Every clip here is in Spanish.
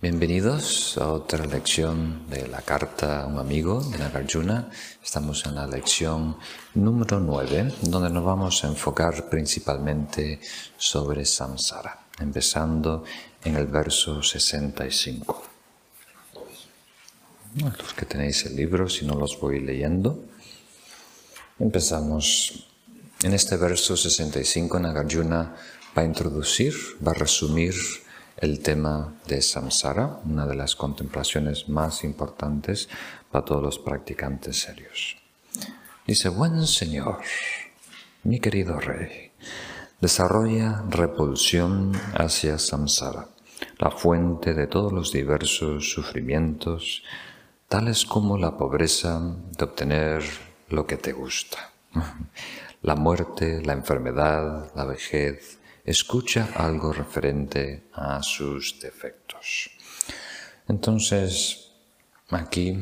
Bienvenidos a otra lección de la carta a un amigo de Nagarjuna. Estamos en la lección número 9, donde nos vamos a enfocar principalmente sobre samsara, empezando en el verso 65. Los que tenéis el libro, si no los voy leyendo, empezamos. En este verso 65 Nagarjuna va a introducir, va a resumir el tema de samsara, una de las contemplaciones más importantes para todos los practicantes serios. Dice, buen Señor, mi querido Rey, desarrolla repulsión hacia samsara, la fuente de todos los diversos sufrimientos, tales como la pobreza de obtener lo que te gusta, la muerte, la enfermedad, la vejez, escucha algo referente a sus defectos. Entonces, aquí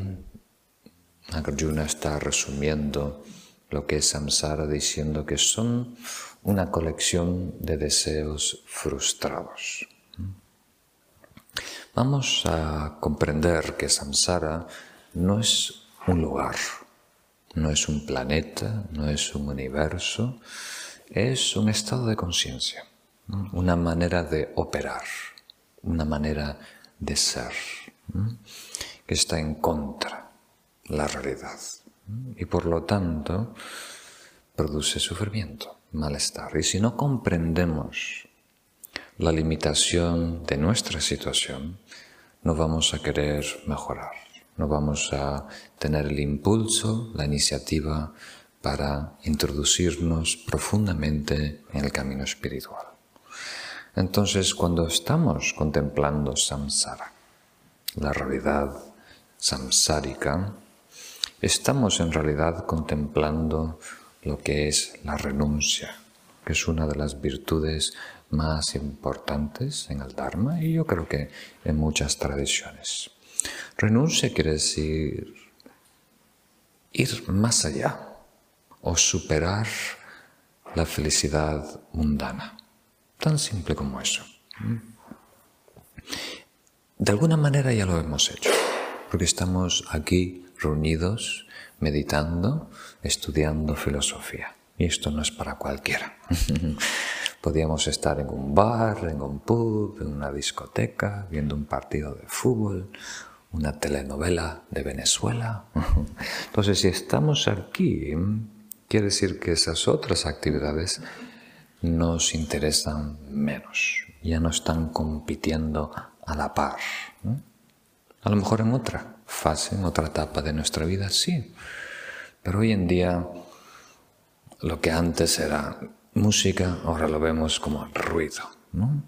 Arjuna está resumiendo lo que es samsara diciendo que son una colección de deseos frustrados. Vamos a comprender que samsara no es un lugar, no es un planeta, no es un universo, es un estado de conciencia una manera de operar, una manera de ser, que está en contra la realidad y por lo tanto produce sufrimiento, malestar. Y si no comprendemos la limitación de nuestra situación, no vamos a querer mejorar, no vamos a tener el impulso, la iniciativa para introducirnos profundamente en el camino espiritual. Entonces, cuando estamos contemplando samsara, la realidad samsárica, estamos en realidad contemplando lo que es la renuncia, que es una de las virtudes más importantes en el Dharma y yo creo que en muchas tradiciones. Renuncia quiere decir ir más allá o superar la felicidad mundana. Tan simple como eso. De alguna manera ya lo hemos hecho, porque estamos aquí reunidos, meditando, estudiando filosofía. Y esto no es para cualquiera. Podríamos estar en un bar, en un pub, en una discoteca, viendo un partido de fútbol, una telenovela de Venezuela. Entonces, si estamos aquí, quiere decir que esas otras actividades nos interesan menos, ya no están compitiendo a la par. A lo mejor en otra fase, en otra etapa de nuestra vida, sí, pero hoy en día lo que antes era música, ahora lo vemos como ruido. ¿no?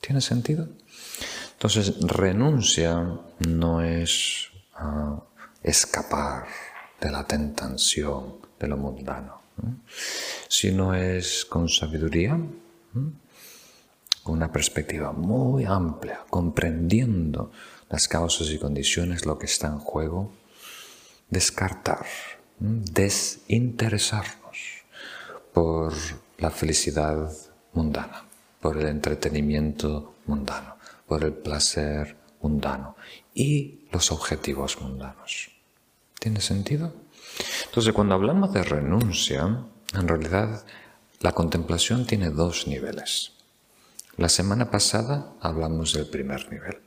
¿Tiene sentido? Entonces, renuncia no es ah, escapar de la tentación de lo mundano si no es con sabiduría, con una perspectiva muy amplia, comprendiendo las causas y condiciones, lo que está en juego, descartar, desinteresarnos por la felicidad mundana, por el entretenimiento mundano, por el placer mundano y los objetivos mundanos. ¿Tiene sentido? Entonces, cuando hablamos de renuncia, en realidad la contemplación tiene dos niveles. La semana pasada hablamos del primer nivel,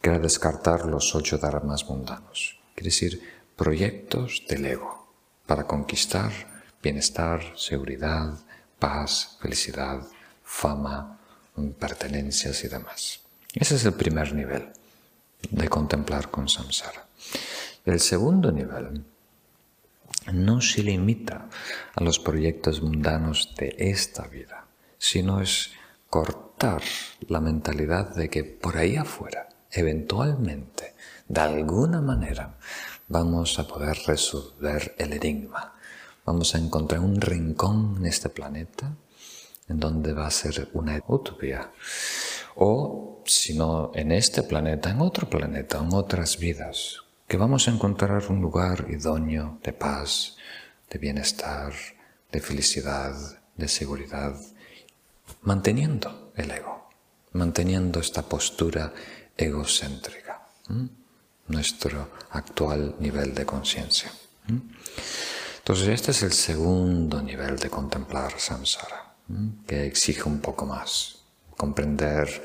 que era descartar los ocho dharmas mundanos, quiere decir proyectos del ego para conquistar bienestar, seguridad, paz, felicidad, fama, pertenencias y demás. Ese es el primer nivel de contemplar con samsara. El segundo nivel no se limita a los proyectos mundanos de esta vida, sino es cortar la mentalidad de que por ahí afuera, eventualmente, de alguna manera, vamos a poder resolver el enigma. Vamos a encontrar un rincón en este planeta en donde va a ser una utopía. O, si no en este planeta, en otro planeta, en otras vidas, que vamos a encontrar un lugar idóneo de paz, de bienestar, de felicidad, de seguridad, manteniendo el ego, manteniendo esta postura egocéntrica, nuestro actual nivel de conciencia. Entonces este es el segundo nivel de contemplar samsara, que exige un poco más, comprender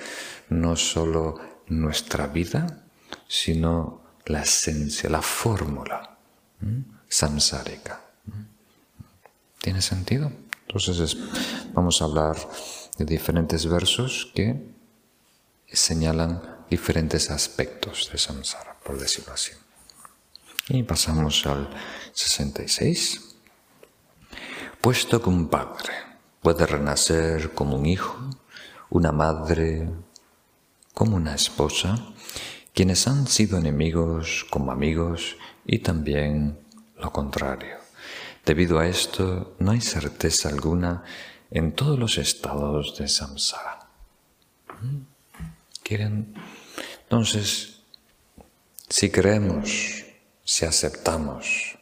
no solo nuestra vida, sino la esencia, la fórmula samsárica. ¿Tiene sentido? Entonces vamos a hablar de diferentes versos que señalan diferentes aspectos de samsara, por decirlo así. Y pasamos al 66. Puesto que un padre puede renacer como un hijo, una madre como una esposa, quienes han sido enemigos como amigos y también lo contrario. Debido a esto, no hay certeza alguna en todos los estados de samsara. ¿Quieren? Entonces, si creemos, si aceptamos,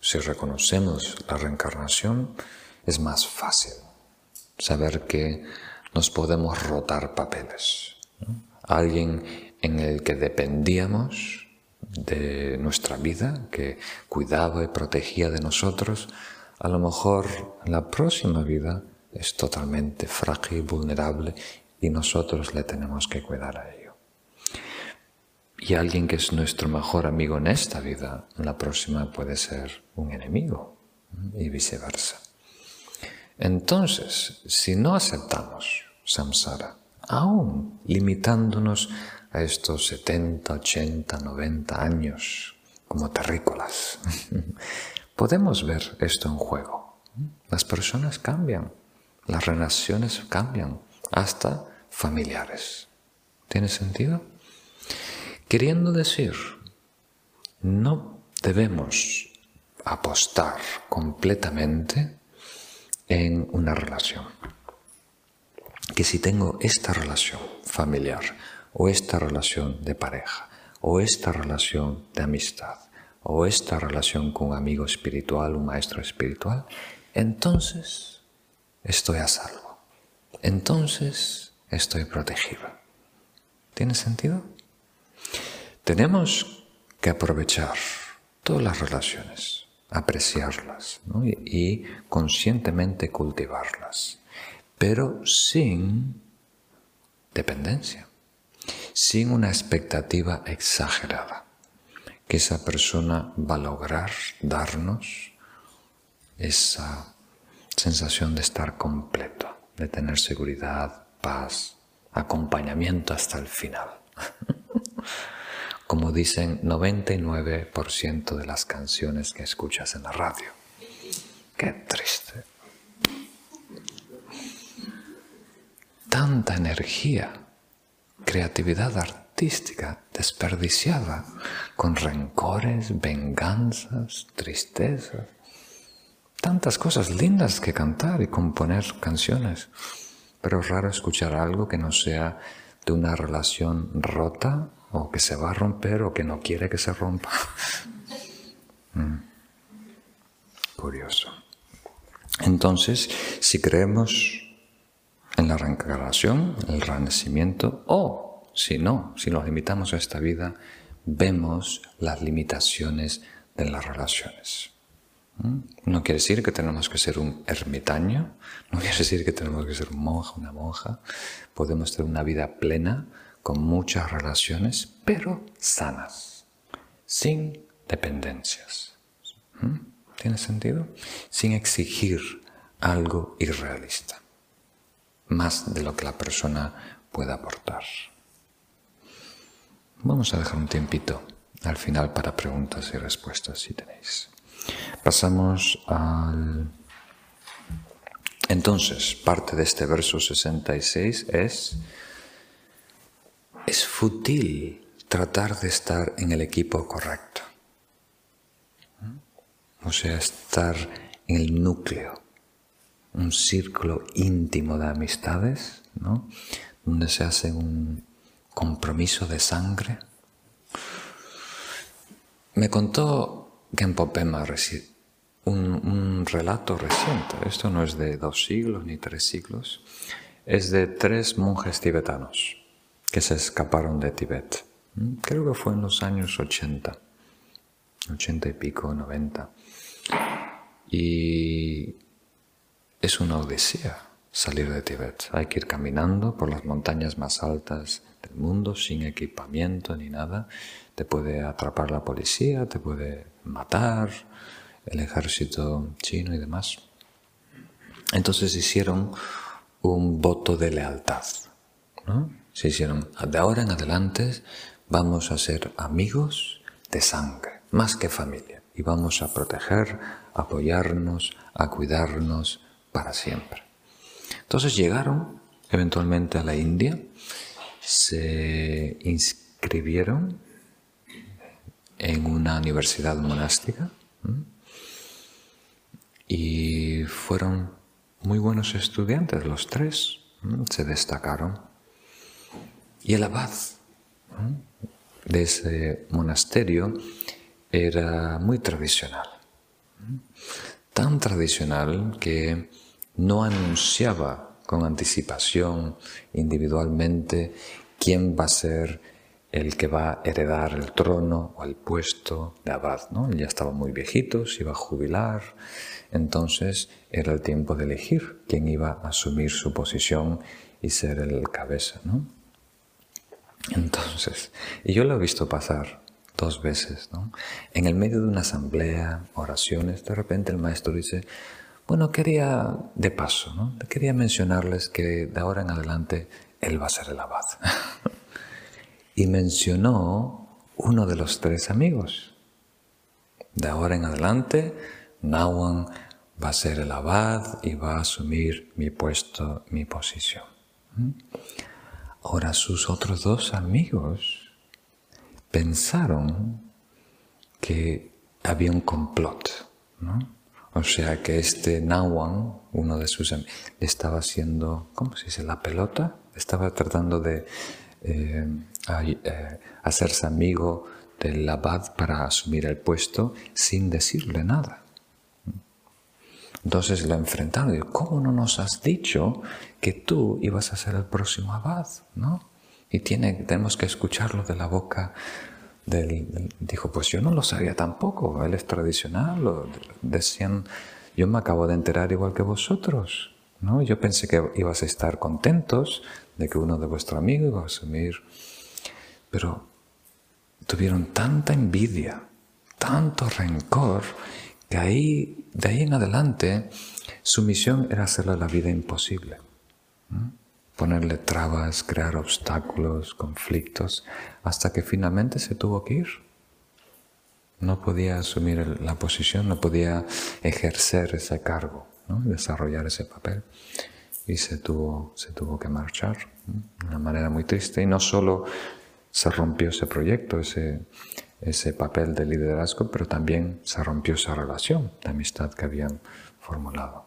si reconocemos la reencarnación, es más fácil saber que nos podemos rotar papeles. Alguien en el que dependíamos de nuestra vida, que cuidaba y protegía de nosotros, a lo mejor la próxima vida es totalmente frágil, vulnerable y nosotros le tenemos que cuidar a ello. Y alguien que es nuestro mejor amigo en esta vida, en la próxima puede ser un enemigo y viceversa. Entonces, si no aceptamos samsara, aún limitándonos a estos 70, 80, 90 años como terrícolas. Podemos ver esto en juego. Las personas cambian, las relaciones cambian, hasta familiares. ¿Tiene sentido? Queriendo decir, no debemos apostar completamente en una relación. Que si tengo esta relación familiar, o esta relación de pareja, o esta relación de amistad, o esta relación con un amigo espiritual, un maestro espiritual, entonces estoy a salvo. Entonces estoy protegido. ¿Tiene sentido? Tenemos que aprovechar todas las relaciones, apreciarlas y conscientemente cultivarlas, pero sin dependencia sin una expectativa exagerada, que esa persona va a lograr darnos esa sensación de estar completo, de tener seguridad, paz, acompañamiento hasta el final. Como dicen 99% de las canciones que escuchas en la radio. Qué triste. Tanta energía creatividad artística desperdiciada con rencores, venganzas, tristezas. Tantas cosas lindas que cantar y componer canciones, pero es raro escuchar algo que no sea de una relación rota o que se va a romper o que no quiere que se rompa. Mm. Curioso. Entonces, si creemos en la reencarnación, el renacimiento, o si no, si nos limitamos a esta vida, vemos las limitaciones de las relaciones. ¿Mm? No quiere decir que tenemos que ser un ermitaño, no quiere decir que tenemos que ser un monja, una monja. Podemos tener una vida plena con muchas relaciones, pero sanas, sin dependencias. ¿Mm? ¿Tiene sentido? Sin exigir algo irrealista más de lo que la persona puede aportar. Vamos a dejar un tiempito al final para preguntas y respuestas si tenéis. Pasamos al... Entonces, parte de este verso 66 es, es fútil tratar de estar en el equipo correcto. O sea, estar en el núcleo un círculo íntimo de amistades, ¿no? donde se hace un compromiso de sangre. Me contó Genpo un, un relato reciente, esto no es de dos siglos ni tres siglos, es de tres monjes tibetanos que se escaparon de Tibet. ¿Mm? Creo que fue en los años 80, 80 y pico, 90. Y es una odisea salir de Tibet. Hay que ir caminando por las montañas más altas del mundo sin equipamiento ni nada. Te puede atrapar la policía, te puede matar el ejército chino y demás. Entonces hicieron un voto de lealtad. ¿no? Se hicieron, de ahora en adelante vamos a ser amigos de sangre, más que familia, y vamos a proteger, apoyarnos, a cuidarnos para siempre. Entonces llegaron eventualmente a la India, se inscribieron en una universidad monástica y fueron muy buenos estudiantes los tres, se destacaron. Y el abad de ese monasterio era muy tradicional, tan tradicional que no anunciaba con anticipación individualmente quién va a ser el que va a heredar el trono o el puesto de abad. ¿no? ya estaba muy viejito, se iba a jubilar, entonces era el tiempo de elegir quién iba a asumir su posición y ser el cabeza. ¿no? Entonces, y yo lo he visto pasar dos veces, ¿no? En el medio de una asamblea, oraciones, de repente el maestro dice, bueno, quería, de paso, ¿no? Quería mencionarles que de ahora en adelante él va a ser el abad. y mencionó uno de los tres amigos. De ahora en adelante, Nawan va a ser el abad y va a asumir mi puesto, mi posición. ¿Mm? Ahora sus otros dos amigos pensaron que había un complot, ¿no? O sea que este Nawan, uno de sus amigos, estaba haciendo, ¿cómo se dice? La pelota. Estaba tratando de eh, eh, hacerse amigo del abad para asumir el puesto sin decirle nada. Entonces lo enfrentaron y dijo, ¿cómo no nos has dicho que tú ibas a ser el próximo abad? ¿no? Y tenemos que escucharlo de la boca del, Dijo, pues yo no lo sabía tampoco, él es tradicional, decían, yo me acabo de enterar igual que vosotros. ¿no? Yo pensé que ibas a estar contentos de que uno de vuestros amigos iba a asumir, pero tuvieron tanta envidia, tanto rencor, que ahí, de ahí en adelante, su misión era hacerle la vida imposible. Ponerle trabas, crear obstáculos, conflictos, hasta que finalmente se tuvo que ir. No podía asumir la posición, no podía ejercer ese cargo, desarrollar ese papel. Y se tuvo, se tuvo que marchar de una manera muy triste. Y no solo se rompió ese proyecto, ese, ese papel de liderazgo, pero también se rompió esa relación de amistad que habían formulado.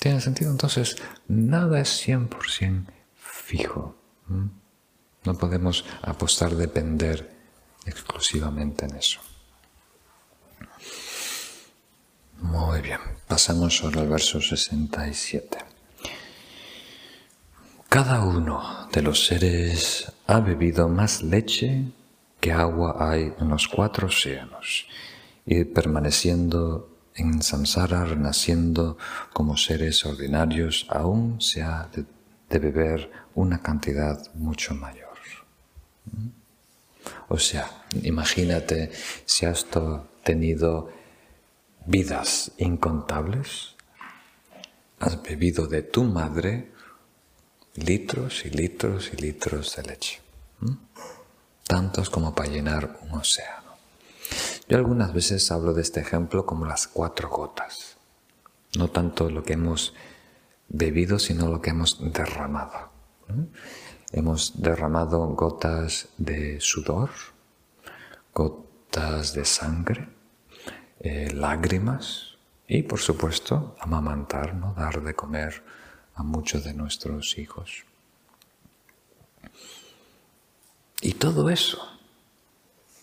¿Tiene sentido? Entonces, nada es 100% fijo. No podemos apostar, depender exclusivamente en eso. Muy bien, pasamos ahora al verso 67. Cada uno de los seres ha bebido más leche que agua hay en los cuatro océanos, y permaneciendo en samsara, renaciendo como seres ordinarios, aún se ha de, beber una cantidad mucho mayor. O sea, imagínate si has tenido vidas incontables, has bebido de tu madre litros y litros y litros de leche tantos como para llenar un océano. Yo algunas veces hablo de este ejemplo como las cuatro gotas, no tanto lo que hemos bebido, sino lo que hemos derramado. Hemos derramado gotas de sudor, gotas de sangre, eh, lágrimas y, por supuesto, amamantar, ¿no? dar de comer a muchos de nuestros hijos. Y todo eso,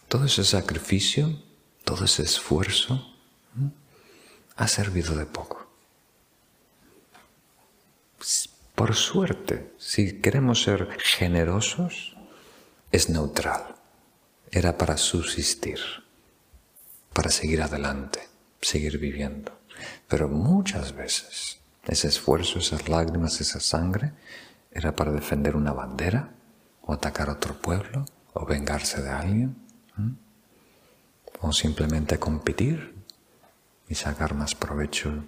todo ese sacrificio, todo ese esfuerzo, ha servido de poco. Por suerte, si queremos ser generosos, es neutral. Era para subsistir, para seguir adelante, seguir viviendo. Pero muchas veces ese esfuerzo, esas lágrimas, esa sangre, era para defender una bandera o atacar otro pueblo o vengarse de alguien o simplemente competir y sacar más provecho.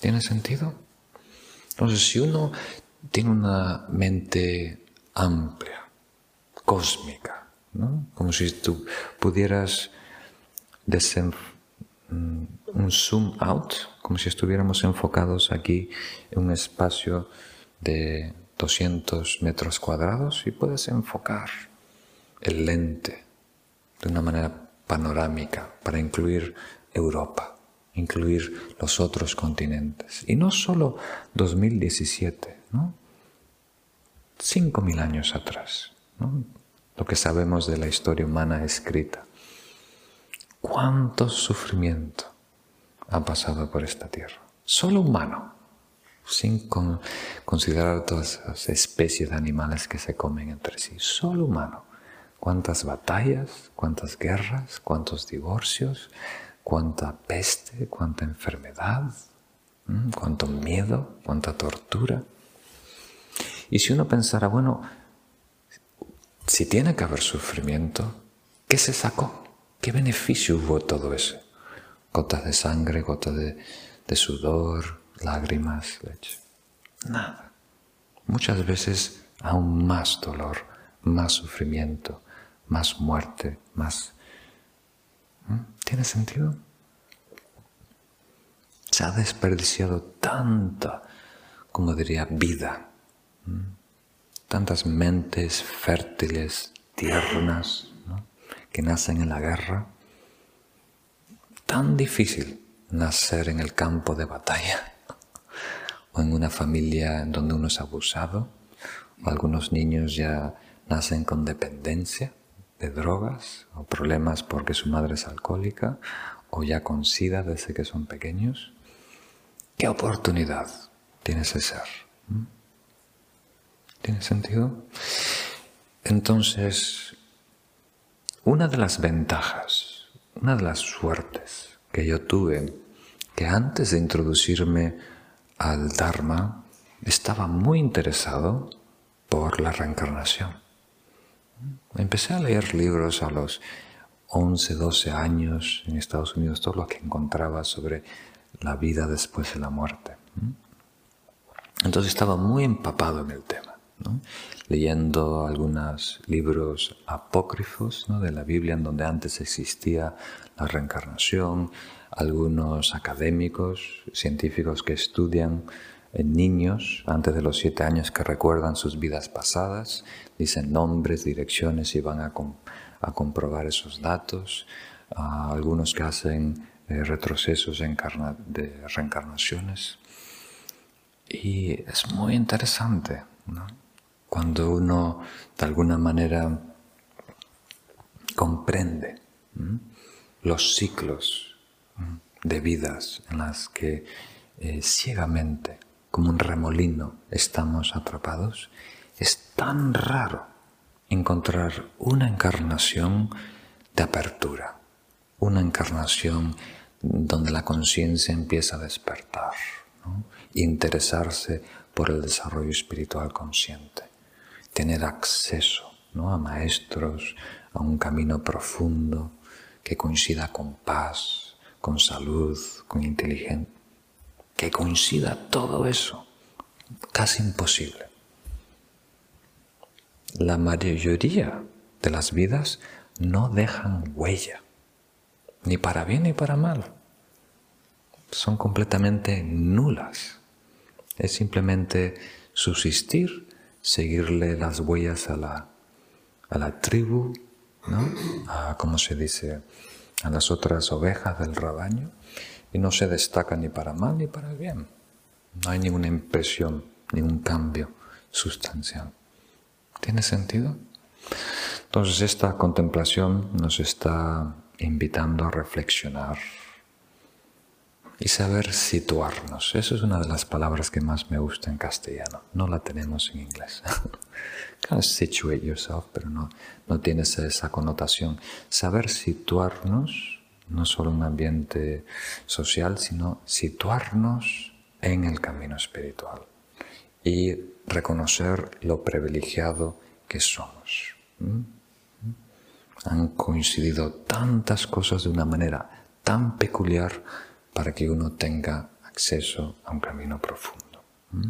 ¿Tiene sentido? Entonces, si uno tiene una mente amplia, cósmica, ¿no? como si tú pudieras mm, un zoom out, como si estuviéramos enfocados aquí en un espacio de 200 metros cuadrados y puedes enfocar el lente de una manera panorámica para incluir Europa, incluir los otros continentes. Y no solo 2017, ¿no? 5.000 años atrás, lo que sabemos de la historia humana escrita. ¿Cuánto sufrimiento ha pasado por esta tierra? Solo humano, sin considerar todas las especies de animales que se comen entre sí, solo humano. ¿Cuántas batallas, cuántas guerras, cuántos divorcios, cuánta peste, cuánta enfermedad, cuánto miedo, cuánta tortura? Y si uno pensara, bueno, si tiene que haber sufrimiento, ¿qué se sacó? ¿Qué beneficio hubo todo eso? Gotas de sangre, gotas de, sudor, lágrimas, leche. Nada. Muchas veces aún más dolor, más sufrimiento, más muerte, más... ¿Tiene sentido? Se ha desperdiciado tanta, como diría, vida, tantas mentes fértiles, tiernas, que nacen en la guerra. Tan difícil nacer en el campo de batalla o en una familia donde uno es abusado, o algunos niños ya nacen con dependencia de drogas o problemas porque su madre es alcohólica o ya con sida desde que son pequeños. ¿Qué oportunidad tiene ese ser? ¿Mm? ¿Tiene sentido? Entonces, una de las ventajas, una de las suertes que yo tuve, que antes de introducirme al Dharma, estaba muy interesado por la reencarnación. Empecé a leer libros a los 11, 12 años en Estados Unidos, todo lo que encontraba sobre la vida después de la muerte. Entonces estaba muy empapado en el tema, leyendo algunos libros apócrifos de la Biblia en donde antes existía la reencarnación, algunos académicos, científicos que estudian en niños antes de los siete años que recuerdan sus vidas pasadas, dicen nombres, direcciones y van a, comprobar esos datos. algunos que hacen eh, retrocesos de reencarnaciones. Y es muy interesante cuando uno de alguna manera comprende los ciclos de vidas en las que eh, ciegamente como un remolino estamos atrapados, es tan raro encontrar una encarnación de apertura, una encarnación donde la conciencia empieza a despertar, interesarse por el desarrollo espiritual consciente, tener acceso ¿no? a maestros, a un camino profundo que coincida con paz, con salud, con inteligencia que coincida todo eso, casi imposible. La mayoría de las vidas no dejan huella, ni para bien ni para mal. Son completamente nulas. Es simplemente subsistir, seguirle las huellas a la, a la tribu, ¿no? a, ¿cómo se dice?, a las otras ovejas del rebaño y no se destaca ni para mal ni para bien. No hay ninguna impresión, ningún cambio sustancial. ¿Tiene sentido? Entonces esta contemplación nos está invitando a reflexionar y saber situarnos. Eso es una de las palabras que más me gusta en castellano. No la tenemos en inglés. kind situate yourself, pero no, no tiene esa connotación. Saber situarnos, no solo un ambiente social, sino situarnos en el camino espiritual y reconocer lo privilegiado que somos. Han coincidido tantas cosas de una manera tan peculiar para que uno tenga acceso a un camino profundo. ¿Mm?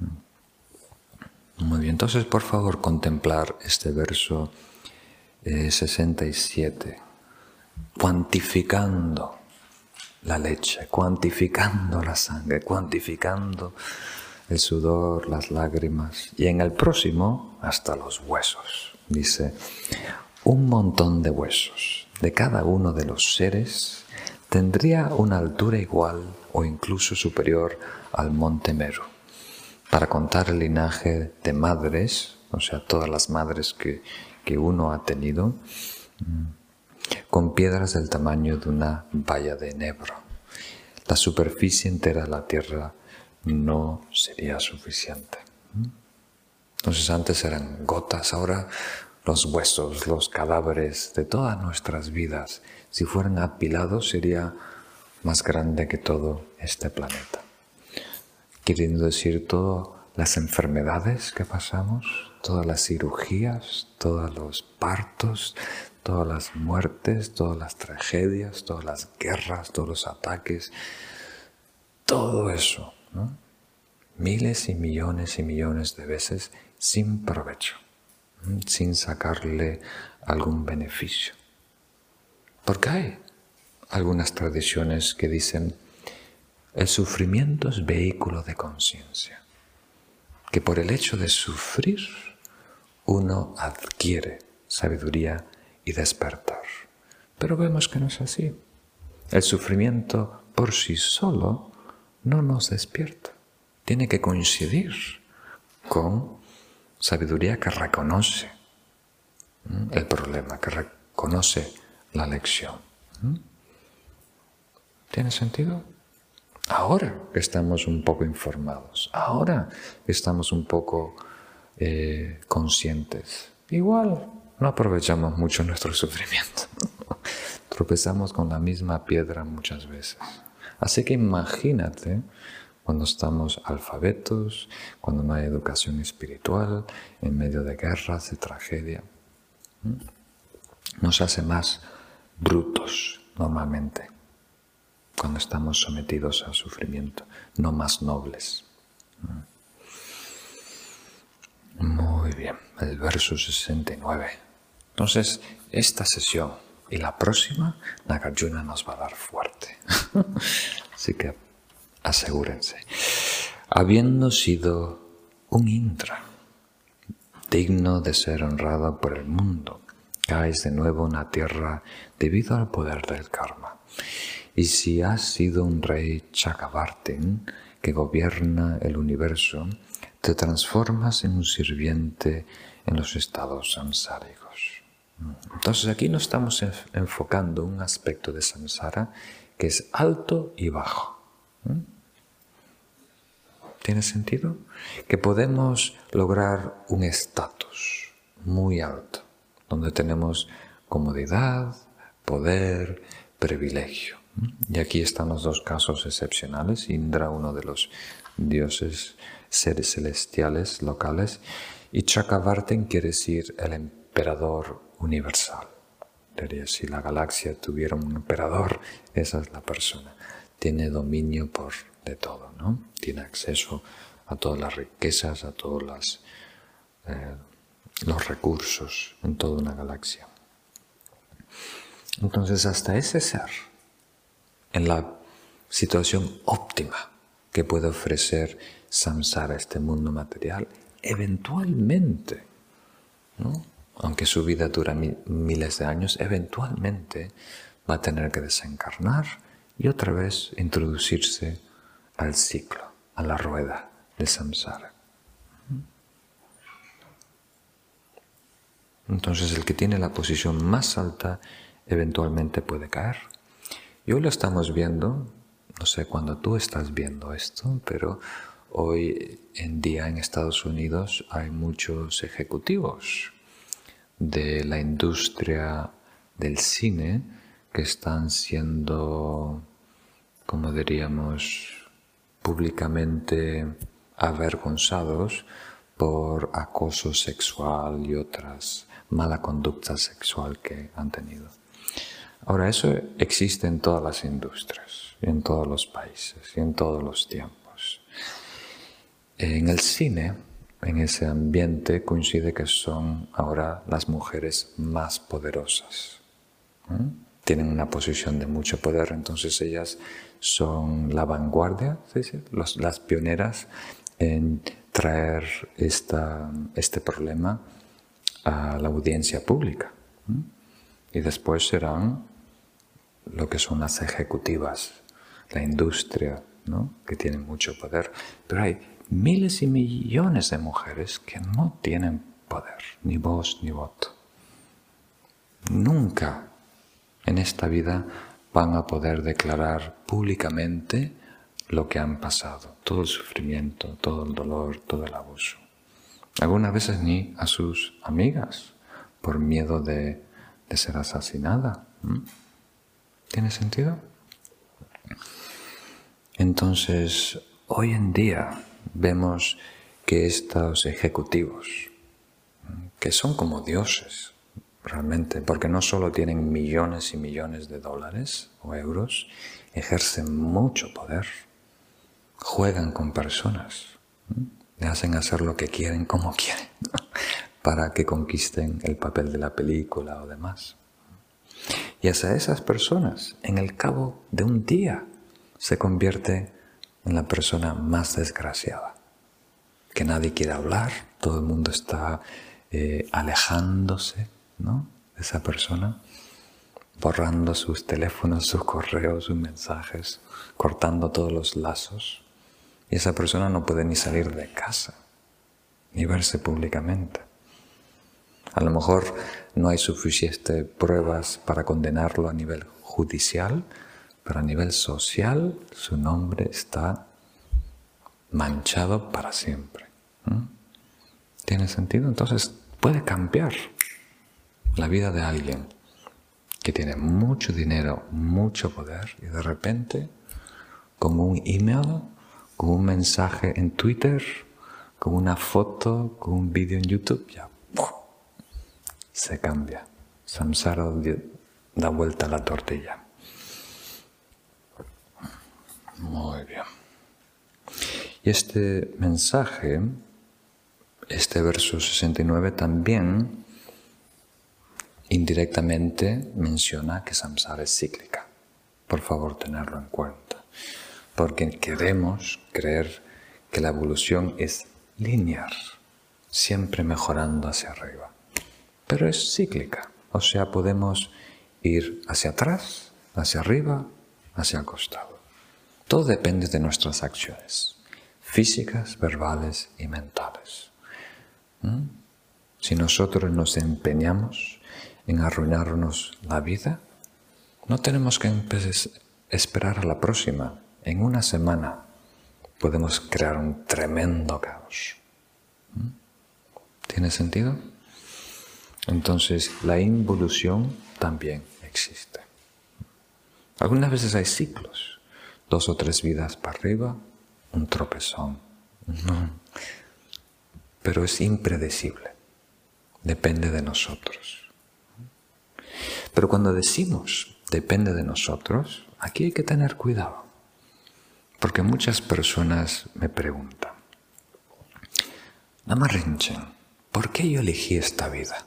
¿Mm? Muy bien, entonces por favor contemplar este verso 67, eh, cuantificando la leche, cuantificando la sangre, cuantificando el sudor, las lágrimas y en el próximo hasta los huesos. Dice, un montón de huesos de cada uno de los seres tendría una altura igual o incluso superior al monte Meru. Para contar el linaje de madres, o sea, todas las madres que, que uno ha tenido, mm, con piedras del tamaño de una valla de enebro. La superficie entera de la tierra no sería suficiente. Entonces antes eran gotas, ahora los huesos, los cadáveres de todas nuestras vidas si fueran apilados, sería más grande que todo este planeta. Queriendo decir todas las enfermedades que pasamos, todas las cirugías, todos los partos, todas las muertes, todas las tragedias, todas las guerras, todos los ataques, todo eso, miles y millones y millones de veces sin provecho, sin sacarle algún beneficio. Porque hay algunas tradiciones que dicen el sufrimiento es vehículo de conciencia, que por el hecho de sufrir uno adquiere sabiduría y despertar. Pero vemos que no es así. El sufrimiento por sí solo no nos despierta. Tiene que coincidir con sabiduría que reconoce el problema, que reconoce la lección. ¿Tiene sentido? Ahora que estamos un poco informados, ahora que estamos un poco eh, conscientes, igual no aprovechamos mucho nuestro sufrimiento. Tropezamos con la misma piedra muchas veces. Así que imagínate cuando estamos alfabetos, cuando no hay educación espiritual, en medio de guerras, de tragedia. ¿Mm? Nos hace más brutos normalmente cuando estamos sometidos al sufrimiento, no más nobles. Muy bien, el verso 69. Entonces, esta sesión y la próxima, Nagarjuna nos va a dar fuerte. Así que asegúrense. Habiendo sido un Indra, digno de ser honrado por el mundo, caes de nuevo en la tierra debido al poder del karma. Y si has sido un rey Chakavartin que gobierna el universo, te transformas en un sirviente en los estados samsáricos. Entonces aquí no estamos enfocando un aspecto de samsara que es alto y bajo. ¿Tiene sentido? Que podemos lograr un estatus muy alto donde tenemos comodidad, poder, privilegio. Y aquí están los dos casos excepcionales. Indra, uno de los dioses, seres celestiales locales, y Chakravartin quiere decir el emperador universal. si la galaxia tuviera un emperador, esa es la persona. Tiene dominio por de todo, ¿no? Tiene acceso a todas las riquezas, a todas las eh, los recursos en toda una galaxia. Entonces, hasta ese ser, en la situación óptima que puede ofrecer samsara, este mundo material, eventualmente, aunque su vida dura miles de años, eventualmente va a tener que desencarnar y otra vez introducirse al ciclo, a la rueda de samsara. Entonces el que tiene la posición más alta eventualmente puede caer Y hoy lo estamos viendo, no sé cuándo tú estás viendo esto, pero hoy en día en Estados Unidos hay muchos ejecutivos de la industria del cine que están siendo, como diríamos, públicamente avergonzados por acoso sexual y otras mala conducta sexual que han tenido. Ahora, eso existe en todas las industrias, en todos los países y en todos los tiempos. En el cine, en ese ambiente, coincide que son ahora las mujeres más poderosas. Tienen una posición de mucho poder, entonces ellas son la vanguardia, las pioneras en traer este problema a la audiencia pública. Y después serán lo que son las ejecutivas, la industria, ¿no? que tienen mucho poder. Pero hay miles y millones de mujeres que no tienen poder, ni voz ni voto. Nunca en esta vida van a poder declarar públicamente lo que han pasado, todo el sufrimiento, todo el dolor, todo el abuso. Algunas veces ni a sus amigas por miedo de, ser asesinada. ¿Tiene sentido? Entonces, hoy en día vemos que estos ejecutivos, que son como dioses, realmente, porque no solo tienen millones y millones de dólares o euros, ejercen mucho poder, juegan con personas, le hacen hacer lo que quieren como quieren, para que conquisten el papel de la película o demás. Y hacia esas personas, en el cabo de un día, se convierte en la persona más desgraciada. Que nadie quiere hablar, todo el mundo está eh, alejándose ¿no? de esa persona, borrando sus teléfonos, sus correos, sus mensajes, cortando todos los lazos. Y esa persona no puede ni salir de casa, ni verse públicamente. A lo mejor no hay suficientes pruebas para condenarlo a nivel judicial, pero a nivel social su nombre está manchado para siempre. ¿Tiene sentido? Entonces puede cambiar la vida de alguien que tiene mucho dinero, mucho poder y de repente con un email con un mensaje en Twitter, con una foto, con un vídeo en YouTube, ya se cambia. Samsara da vuelta a la tortilla. Muy bien. Y este mensaje, este verso 69 también indirectamente menciona que samsara es cíclica. Por favor, tenerlo en cuenta porque queremos creer que la evolución es lineal, siempre mejorando hacia arriba. Pero es cíclica, o sea, podemos ir hacia atrás, hacia arriba, hacia el costado. Todo depende de nuestras acciones, físicas, verbales y mentales. ¿Mm? Si nosotros nos empeñamos en arruinarnos la vida, no tenemos que esperar a la próxima en una semana podemos crear un tremendo caos. ¿Mm? ¿Tiene sentido? Entonces, la involución también existe. Algunas veces hay ciclos, dos o tres vidas para arriba, un tropezón. Pero es impredecible, depende de nosotros. Pero cuando decimos depende de nosotros, aquí hay que tener cuidado. Porque muchas personas me preguntan, Lama Rinchen, ¿por qué yo elegí esta vida?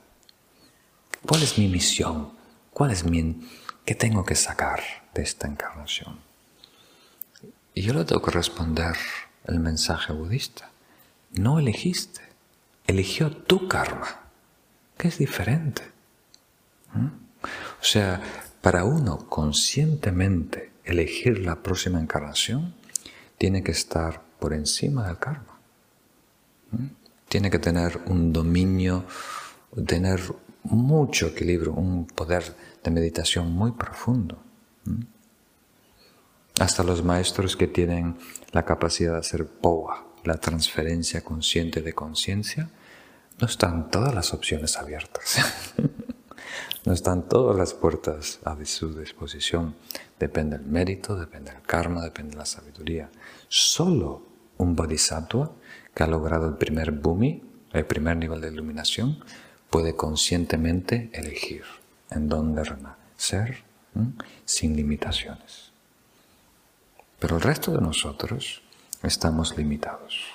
¿Cuál es mi misión? ¿Cuál es mi... ¿Qué tengo que sacar de esta encarnación? Y yo le tengo que responder el mensaje budista. No elegiste, eligió tu karma, que es diferente. ¿Mm? O sea, para uno conscientemente elegir la próxima encarnación, tiene que estar por encima del karma. Tiene que tener un dominio, tener mucho equilibrio, un poder de meditación muy profundo. Hasta los maestros que tienen la capacidad de hacer POA, la transferencia consciente de conciencia, no están todas las opciones abiertas. no están todas las puertas a su disposición. Depende del mérito, depende del karma, depende de la sabiduría. Solo un bodhisattva que ha logrado el primer bhumi, el primer nivel de iluminación, puede conscientemente elegir en dónde renacer sin limitaciones. Pero el resto de nosotros estamos limitados.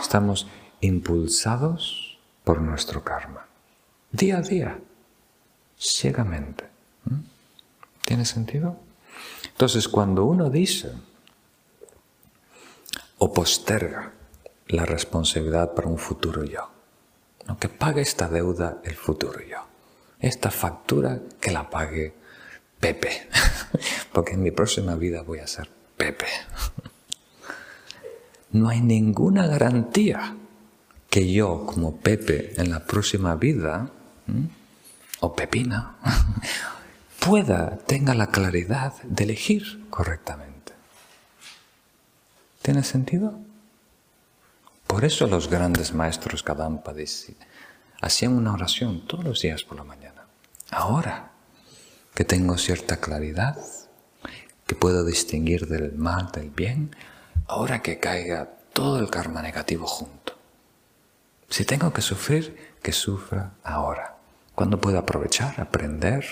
Estamos impulsados por nuestro karma. Día a día, ciegamente. ¿Tiene sentido? Entonces, cuando uno dice o posterga la responsabilidad para un futuro yo, que pague esta deuda el futuro yo, esta factura que la pague Pepe, porque en mi próxima vida voy a ser Pepe. No hay ninguna garantía que yo como Pepe en la próxima vida, o Pepina, pueda, tenga la claridad de elegir correctamente. ¿Tiene sentido? Por eso los grandes maestros Kadampa hacían una oración todos los días por la mañana. Ahora que tengo cierta claridad, que puedo distinguir del mal del bien, ahora que caiga todo el karma negativo junto. Si tengo que sufrir, que sufra ahora. Cuando puedo aprovechar, aprender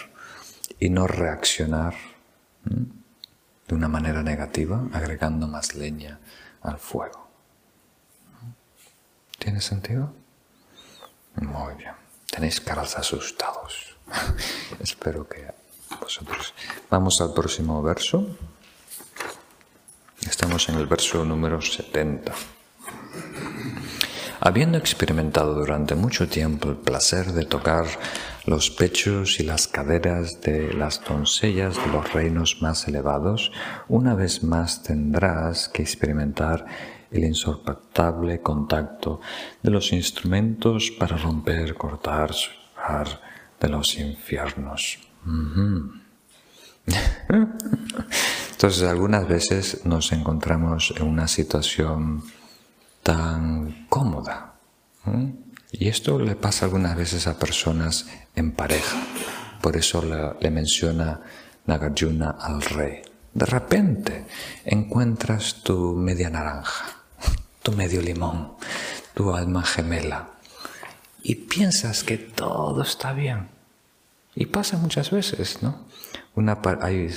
y no reaccionar de una manera negativa, agregando más leña al fuego. ¿Tiene sentido? Muy bien. Tenéis caras asustados. Espero que Vamos al próximo verso. Estamos en el verso número 70. Habiendo experimentado durante mucho tiempo el placer de tocar los pechos y las caderas de las doncellas de los reinos más elevados, una vez más tendrás que experimentar el insoportable contacto de los instrumentos para romper, cortar, sujar de los infiernos. Entonces, algunas veces nos encontramos en una situación tan cómoda. Y esto le pasa algunas veces a personas en pareja. Por eso le, menciona Nagarjuna al rey. De repente encuentras tu media naranja tu medio limón, tu alma gemela. Y piensas que todo está bien. Y pasa muchas veces, ¿no? Una, hay,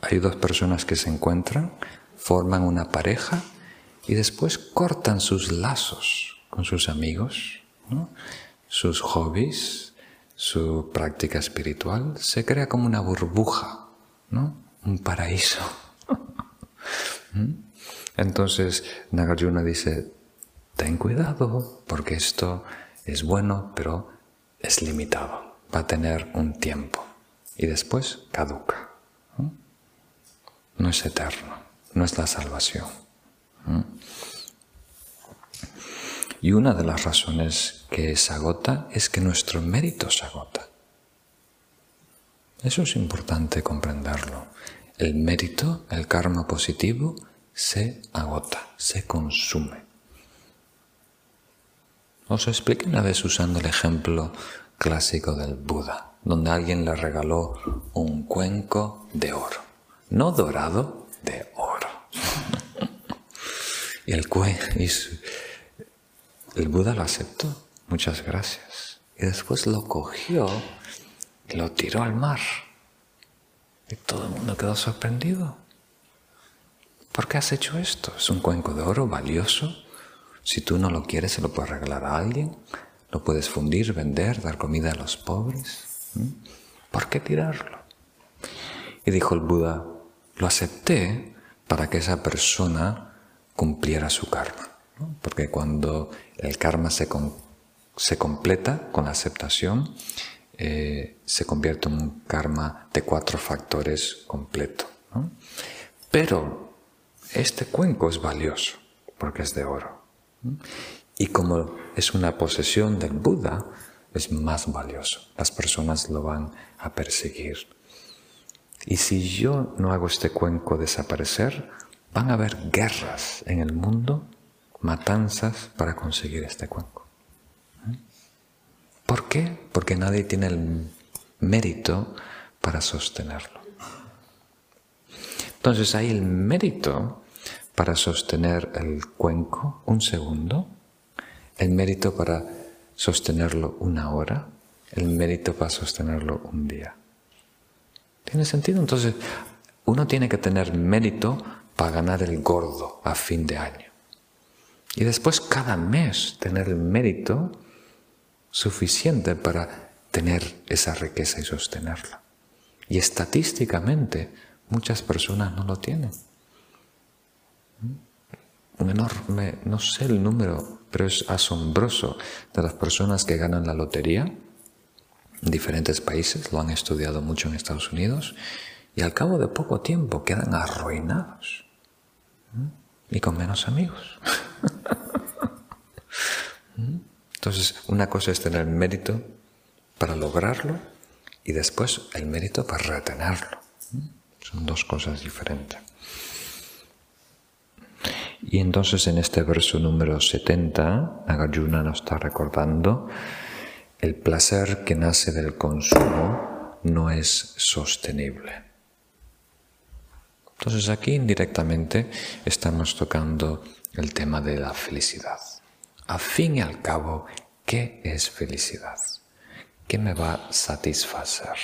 hay dos personas que se encuentran, forman una pareja y después cortan sus lazos con sus amigos, sus hobbies, su práctica espiritual. Se crea como una burbuja, ¿no? un paraíso. ¿Mm? Entonces Nagarjuna dice, ten cuidado porque esto es bueno, pero es limitado, va a tener un tiempo y después caduca. No es eterno, no es la salvación. Y una de las razones que se agota es que nuestro mérito se agota. Eso es importante comprenderlo. El mérito, el karma positivo, se agota, se consume. Os expliqué una vez usando el ejemplo clásico del Buda, donde alguien le regaló un cuenco de oro, no dorado, de oro. y el, y el Buda lo aceptó, muchas gracias. Y después lo cogió y lo tiró al mar. Y todo el mundo quedó sorprendido. ¿Por qué has hecho esto? Es un cuenco de oro valioso. Si tú no lo quieres, se lo puedes regalar a alguien. Lo puedes fundir, vender, dar comida a los pobres. ¿Por qué tirarlo? Y dijo el Buda, lo acepté para que esa persona cumpliera su karma. Porque cuando el karma se, se completa con la aceptación, eh, se convierte en un karma de cuatro factores completo. Pero este cuenco es valioso porque es de oro. Y como es una posesión del Buda, es más valioso. Las personas lo van a perseguir. Y si yo no hago este cuenco desaparecer, van a haber guerras en el mundo, matanzas para conseguir este cuenco. ¿Por qué? Porque nadie tiene el mérito para sostenerlo. Entonces hay el mérito para sostener el cuenco un segundo, el mérito para sostenerlo una hora, el mérito para sostenerlo un día. ¿Tiene sentido? Entonces, uno tiene que tener mérito para ganar el gordo a fin de año. Y después cada mes tener mérito suficiente para tener esa riqueza y sostenerla. Y estadísticamente muchas personas no lo tienen. Un enorme, no sé el número, pero es asombroso de las personas que ganan la lotería en diferentes países, lo han estudiado mucho en Estados Unidos, y al cabo de poco tiempo quedan arruinados y con menos amigos. Entonces, una cosa es tener mérito para lograrlo y después el mérito para retenerlo. Son dos cosas diferentes. Y entonces en este verso número 70, Nagarjuna nos está recordando, el placer que nace del consumo no es sostenible. Entonces aquí indirectamente estamos tocando el tema de la felicidad. A fin y al cabo, ¿qué es felicidad? ¿Qué me va a satisfacer?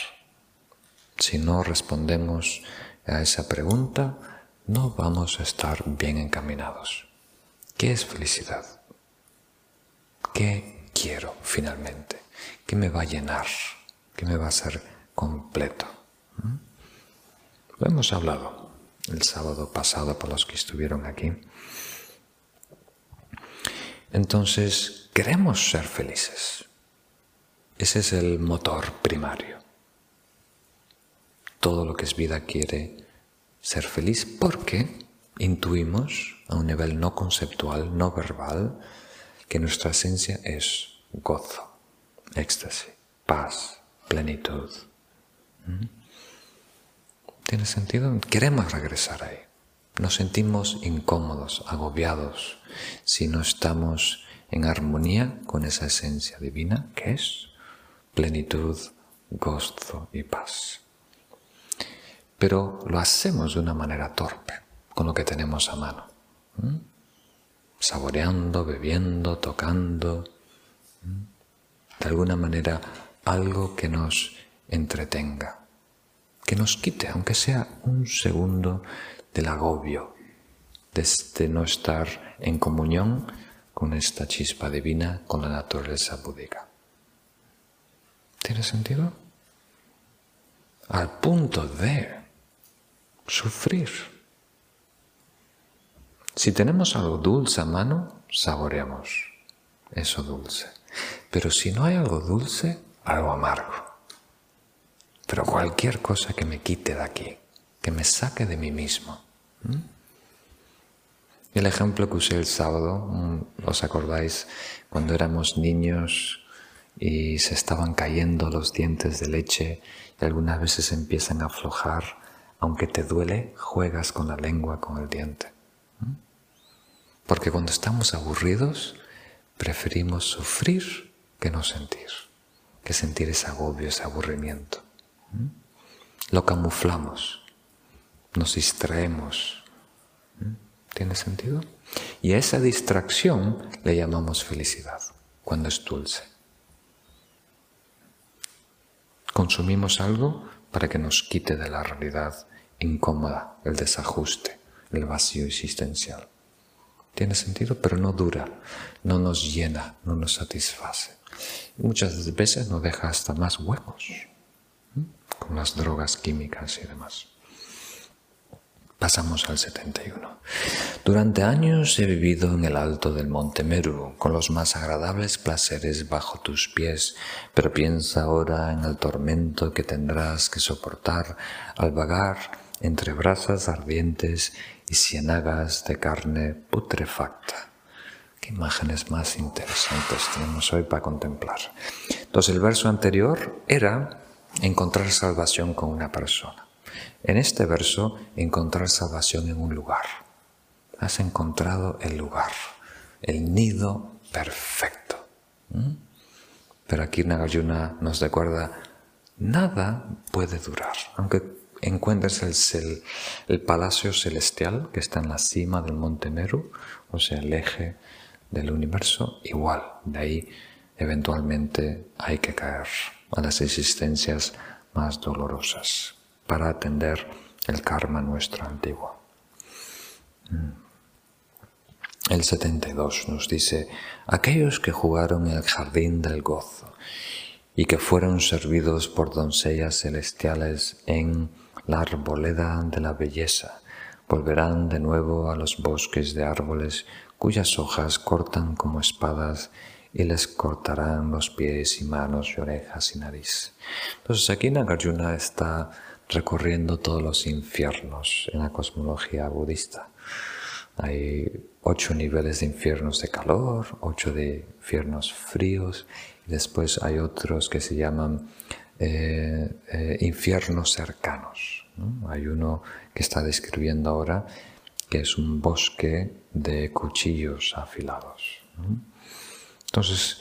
Si no respondemos a esa pregunta, no vamos a estar bien encaminados. ¿Qué es felicidad? ¿Qué quiero finalmente? ¿Qué me va a llenar? ¿Qué me va a hacer completo? ¿Mm? Lo hemos hablado el sábado pasado por los que estuvieron aquí. Entonces, queremos ser felices. Ese es el motor primario. Todo lo que es vida quiere ser feliz porque intuimos a un nivel no conceptual, no verbal, que nuestra esencia es gozo, éxtasis, paz, plenitud. ¿Mm? ¿Tiene sentido? Queremos regresar ahí. Nos sentimos incómodos, agobiados, si no estamos en armonía con esa esencia divina que es plenitud, gozo y paz pero lo hacemos de una manera torpe, con lo que tenemos a mano. Saboreando, bebiendo, tocando. De alguna manera algo que nos entretenga, que nos quite, aunque sea un segundo, del agobio, de este no estar en comunión con esta chispa divina, con la naturaleza búdica. ¿Tiene sentido? Al punto de sufrir. Si tenemos algo dulce a mano, saboreamos eso dulce. Pero si no hay algo dulce, algo amargo. Pero cualquier cosa que me quite de aquí, que me saque de mí mismo. El ejemplo que usé el sábado, ¿os acordáis? Cuando éramos niños y se estaban cayendo los dientes de leche y algunas veces empiezan a aflojar aunque te duele, juegas con la lengua, con el diente. Porque cuando estamos aburridos, preferimos sufrir que no sentir, que sentir ese agobio, ese aburrimiento. Lo camuflamos, nos distraemos. ¿Tiene sentido? Y a esa distracción le llamamos felicidad, cuando es dulce. Consumimos algo para que nos quite de la realidad incómoda, el desajuste, el vacío existencial. Tiene sentido, pero no dura, no nos llena, no nos satisface. muchas veces nos deja hasta más huecos con las drogas químicas y demás. Pasamos al 71. Durante años he vivido en el alto del monte Meru, con los más agradables placeres bajo tus pies, pero piensa ahora en el tormento que tendrás que soportar al vagar entre brasas ardientes y ciénagas de carne putrefacta. Qué imágenes más interesantes tenemos hoy para contemplar. Entonces el verso anterior era encontrar salvación con una persona. En este verso, encontrar salvación en un lugar. Has encontrado el lugar, el nido perfecto. Pero aquí Nagarjuna nos recuerda, nada puede durar, aunque encuentres el, el, palacio celestial que está en la cima del monte Meru, o sea, el eje del universo, igual, de ahí eventualmente hay que caer a las existencias más dolorosas para atender el karma nuestro antiguo. Mm. El 72 nos dice, aquellos que jugaron en el jardín del gozo y que fueron servidos por doncellas celestiales en la arboleda de la belleza, volverán de nuevo a los bosques de árboles cuyas hojas cortan como espadas y les cortarán los pies y manos y orejas y nariz. Entonces aquí Nagarjuna está recorriendo todos los infiernos en la cosmología budista. Hay ocho niveles de infiernos de calor, ocho de infiernos fríos, y después hay otros que se llaman eh, eh, infiernos cercanos. Hay uno que está describiendo ahora que es un bosque de cuchillos afilados. Entonces,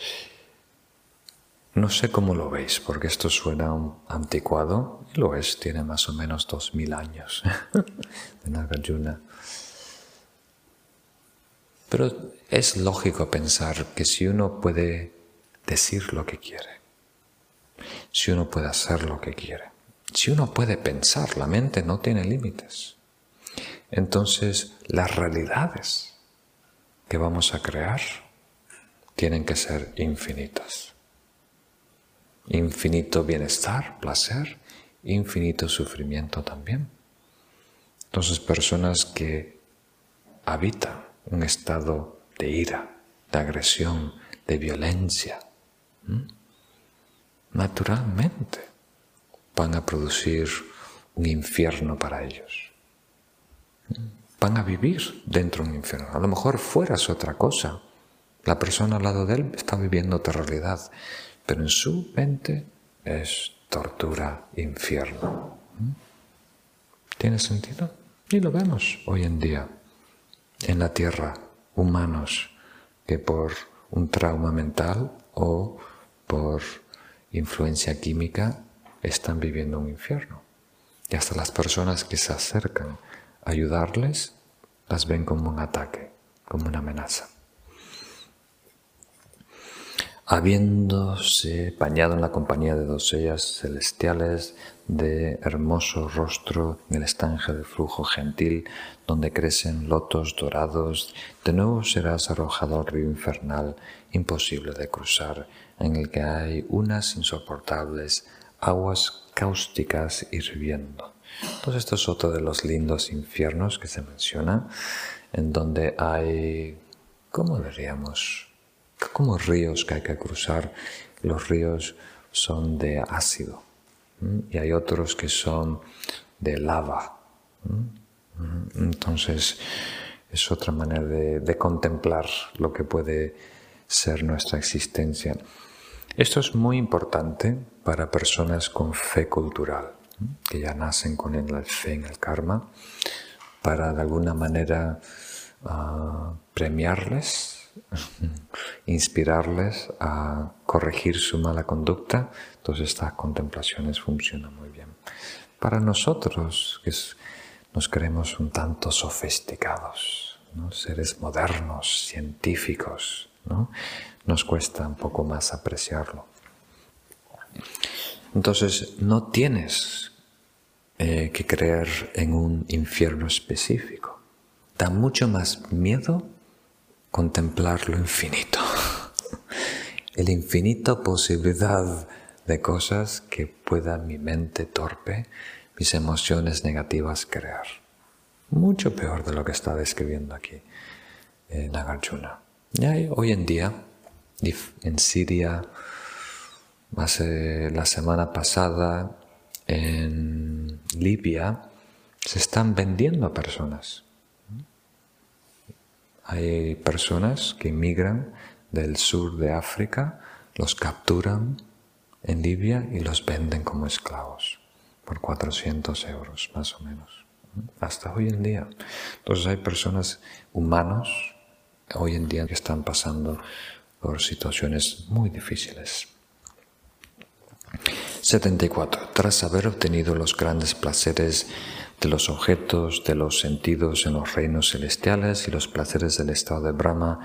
no sé cómo lo veis, porque esto suena anticuado, y lo es, tiene más o menos dos mil años de Nagarjuna. Pero es lógico pensar que si uno puede decir lo que quiere, si uno puede hacer lo que quiere, si uno puede pensar, la mente no tiene límites, entonces las realidades que vamos a crear tienen que ser infinitas. Infinito bienestar, placer, infinito sufrimiento también. Entonces personas que habitan un estado de ira, de agresión, de violencia, naturalmente van a producir un infierno para ellos. Van a vivir dentro de un infierno. A lo mejor fuera es otra cosa, la persona al lado de él está viviendo otra realidad, pero en su mente es tortura, infierno. ¿Mm? ¿Tiene sentido? Y lo vemos hoy en día en la Tierra, humanos que por un trauma mental o por influencia química están viviendo un infierno. Y hasta las personas que se acercan a ayudarles las ven como un ataque, como una amenaza. habiéndose bañado en la compañía de doncellas celestiales de hermoso rostro en el estanque de flujo gentil donde crecen lotos dorados, de nuevo serás arrojado al río infernal imposible de cruzar, en el que hay unas insoportables aguas cáusticas hirviendo. Entonces esto es otro de los lindos infiernos que se menciona, en donde hay, ¿cómo diríamos? como ríos que hay que cruzar. Los ríos son de ácido y hay otros que son de lava. Entonces es otra manera de, contemplar lo que puede ser nuestra existencia. Esto es muy importante para personas con fe cultural, que ya nacen con la fe en el karma, para de alguna manera ah, premiarles inspirarles a corregir su mala conducta, entonces estas contemplaciones funcionan muy bien. Para nosotros, que nos creemos un tanto sofisticados, seres modernos, científicos, nos cuesta un poco más apreciarlo. Entonces, no tienes eh, que creer en un infierno específico. Da mucho más miedo contemplar lo infinito. El infinito posibilidad de cosas que pueda mi mente torpe, mis emociones negativas crear. Mucho peor de lo que está describiendo aquí en Nagarjuna. hoy en día, en Siria, hace la semana pasada, en Libia, se están vendiendo a personas hay personas que emigran del sur de África, los capturan en Libia y los venden como esclavos, por 400 euros, más o menos. Hasta hoy en día. Entonces hay personas humanos hoy en día que están pasando por situaciones muy difíciles. 74. Tras haber obtenido los grandes placeres de los objetos, de los sentidos en los reinos celestiales y los placeres del estado de Brahma,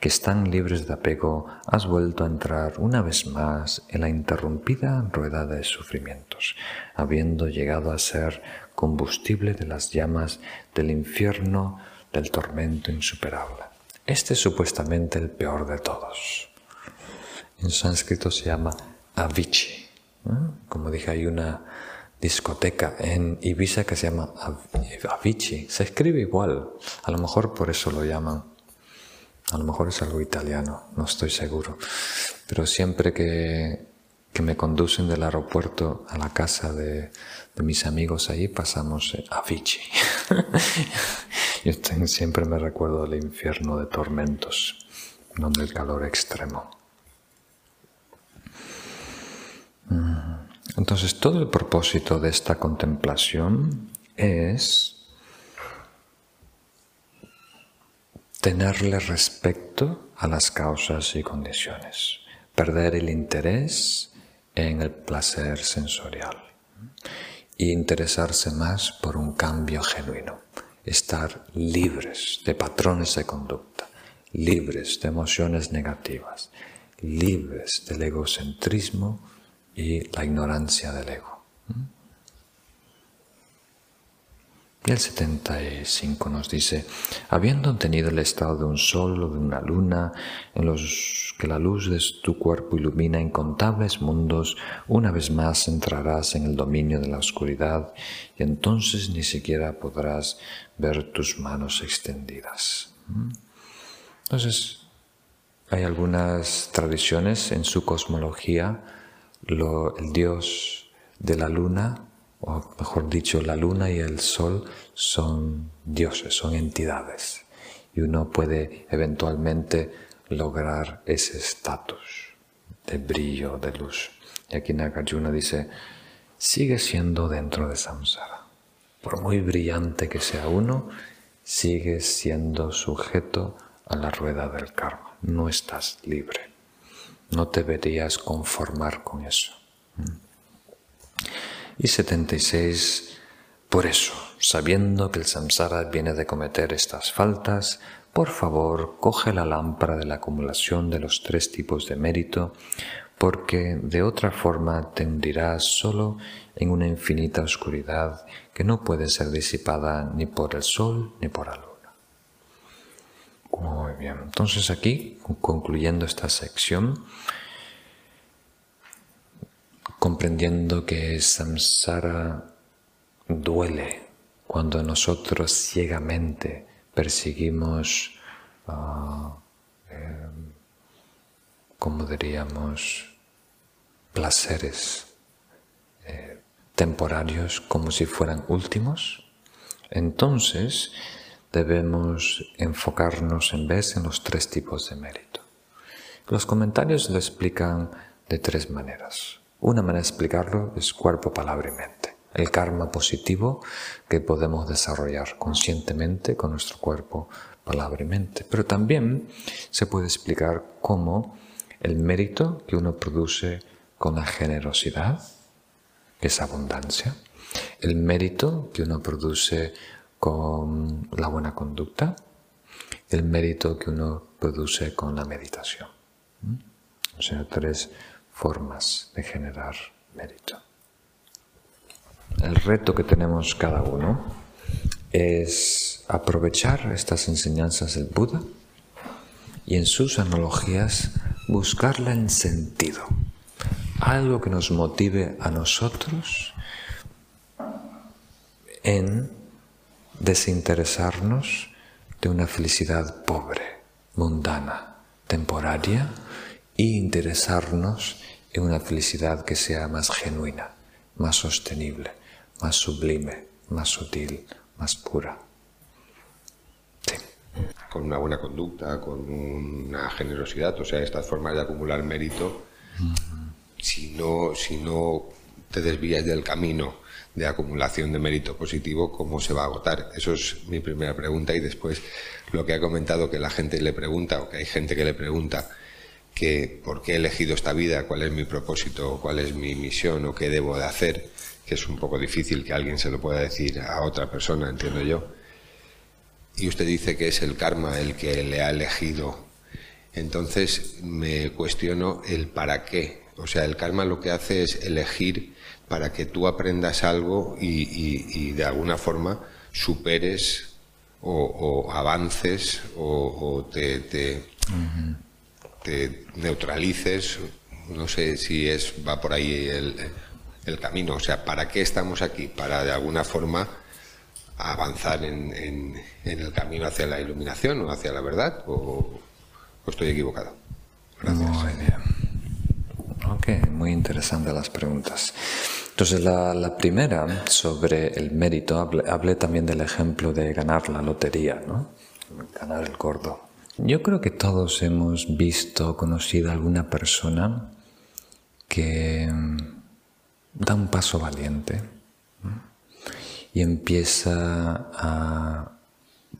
que están libres de apego, has vuelto a entrar una vez más en la interrumpida rueda de sufrimientos, habiendo llegado a ser combustible de las llamas del infierno, del tormento insuperable. Este es supuestamente el peor de todos. En sánscrito se llama Avicii. Como dije, hay una discoteca en Ibiza que se llama Avicii. Se escribe igual. A lo mejor por eso lo llaman. A lo mejor es algo italiano, no estoy seguro. Pero siempre que, que me conducen del aeropuerto a la casa de, de mis amigos ahí, pasamos a Avicii. Yo siempre me recuerdo del infierno de tormentos, donde el calor extremo. Mm. Entonces, todo el propósito de esta contemplación es tenerle respecto a las causas y condiciones, perder el interés en el placer sensorial e interesarse más por un cambio genuino estar libres de patrones de conducta, libres de emociones negativas, libres del egocentrismo y la ignorancia del ego. Y el 75 nos dice, habiendo obtenido el estado de un sol o de una luna, en los que la luz de tu cuerpo ilumina incontables mundos, una vez más entrarás en el dominio de la oscuridad y entonces ni siquiera podrás ver tus manos extendidas. Entonces, hay algunas tradiciones en su cosmología, el dios de la luna o mejor dicho, la luna y el sol son dioses, son entidades, y uno puede eventualmente lograr ese estatus de brillo, de luz. Y aquí Nagarjuna dice, sigue siendo dentro de samsara. Por muy brillante que sea uno, sigue siendo sujeto a la rueda del karma. No estás libre. No te deberías conformar con eso. Y 76. Por eso, sabiendo que el samsara viene de cometer estas faltas, por favor, coge la lámpara de la acumulación de los tres tipos de mérito, porque de otra forma te hundirás solo en una infinita oscuridad que no puede ser disipada ni por el sol ni por la luna. Muy bien, entonces aquí, concluyendo esta sección, comprendiendo que samsara duele cuando nosotros ciegamente perseguimos, uh, como diríamos, placeres eh, temporarios como si fueran últimos, entonces debemos enfocarnos en vez en los tres tipos de mérito. Los comentarios lo explican de tres maneras. Una manera de explicarlo es cuerpo, palabra y mente. El karma positivo que podemos desarrollar conscientemente con nuestro cuerpo, palabra y mente. Pero también se puede explicar cómo el mérito que uno produce con la generosidad, que es abundancia, el mérito que uno produce con la buena conducta, el mérito que uno produce con la meditación. ¿Mm? O sea, tres formas de generar mérito. El reto que tenemos cada uno es aprovechar estas enseñanzas del Buda y en sus analogías buscarle en sentido, algo que nos motive a nosotros en desinteresarnos de una felicidad pobre, mundana, temporaria, e interesarnos en una felicidad que sea más genuina, más sostenible, más sublime, más sutil, más pura. Con una buena conducta, con una generosidad, o sea, estas formas de acumular mérito, si, no, si no te desvías del camino de acumulación de mérito positivo, ¿cómo se va a agotar? Eso es mi primera pregunta y después lo que ha comentado que la gente le pregunta o que hay gente que le pregunta que por qué he elegido esta vida, cuál es mi propósito, cuál es mi misión o qué debo de hacer, que es un poco difícil que alguien se lo pueda decir a otra persona, entiendo yo. Y usted dice que es el karma el que le ha elegido. Entonces me cuestiono el para qué. O sea, el karma lo que hace es elegir para que tú aprendas algo y, de alguna forma superes o, avances o, te, te, neutralices. No sé si es va por ahí el, camino. O sea, ¿para qué estamos aquí? Para de alguna forma avanzar en, el camino hacia la iluminación o hacia la verdad. ¿O, estoy equivocado? Gracias. Muy bien. Ok, muy interesantes las preguntas. Entonces, la, primera sobre el mérito, hablé, también del ejemplo de ganar la lotería, ¿no? Ganar el gordo. Yo creo que todos hemos visto, conocido a alguna persona que mm, da un paso valiente y empieza a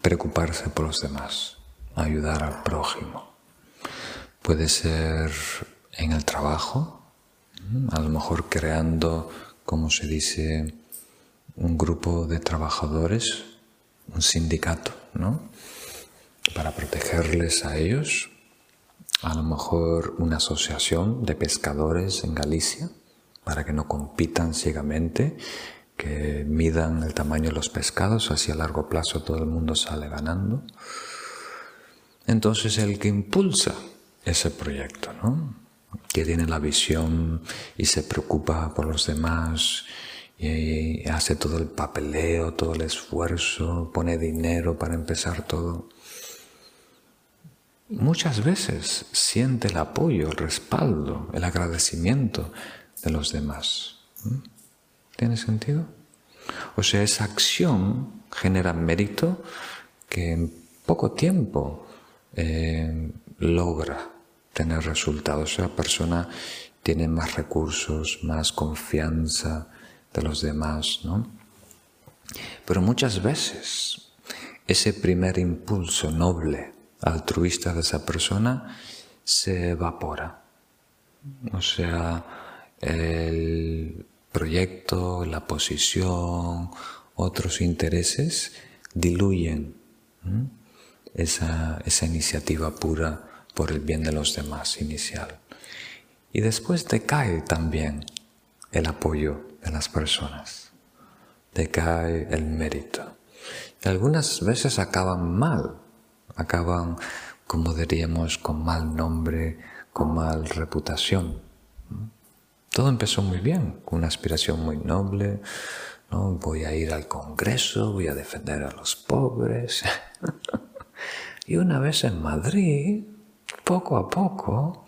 preocuparse por los demás, a ayudar al prójimo. Puede ser en el trabajo, a lo mejor creando, como se dice, un grupo de trabajadores, un sindicato, ¿no? Para protegerles a ellos, a lo mejor una asociación de pescadores en Galicia, para que no compitan ciegamente, que midan el tamaño de los pescados, así a largo plazo todo el mundo sale ganando. Entonces el que impulsa ese proyecto, ¿no? que tiene la visión y se preocupa por los demás y hace todo el papeleo, todo el esfuerzo, pone dinero para empezar todo. Muchas veces siente el apoyo, el respaldo, el agradecimiento de los demás. ¿Mm? ¿Tiene sentido? O sea, esa acción genera mérito que en poco tiempo eh, logra tener resultados. Esa persona tiene más recursos, más confianza de los demás, ¿no? Pero muchas veces ese primer impulso noble, altruista de esa persona, se evapora. O sea, el proyecto, la posición, otros intereses diluyen esa, esa iniciativa pura por el bien de los demás inicial. Y después decae también el apoyo de las personas, decae el mérito. Algunas veces acaban mal, acaban, como diríamos, con mal nombre, con mal reputación. Todo empezó muy bien, con una aspiración muy noble. ¿no? Voy a ir al Congreso, voy a defender a los pobres. y una vez en Madrid, poco a poco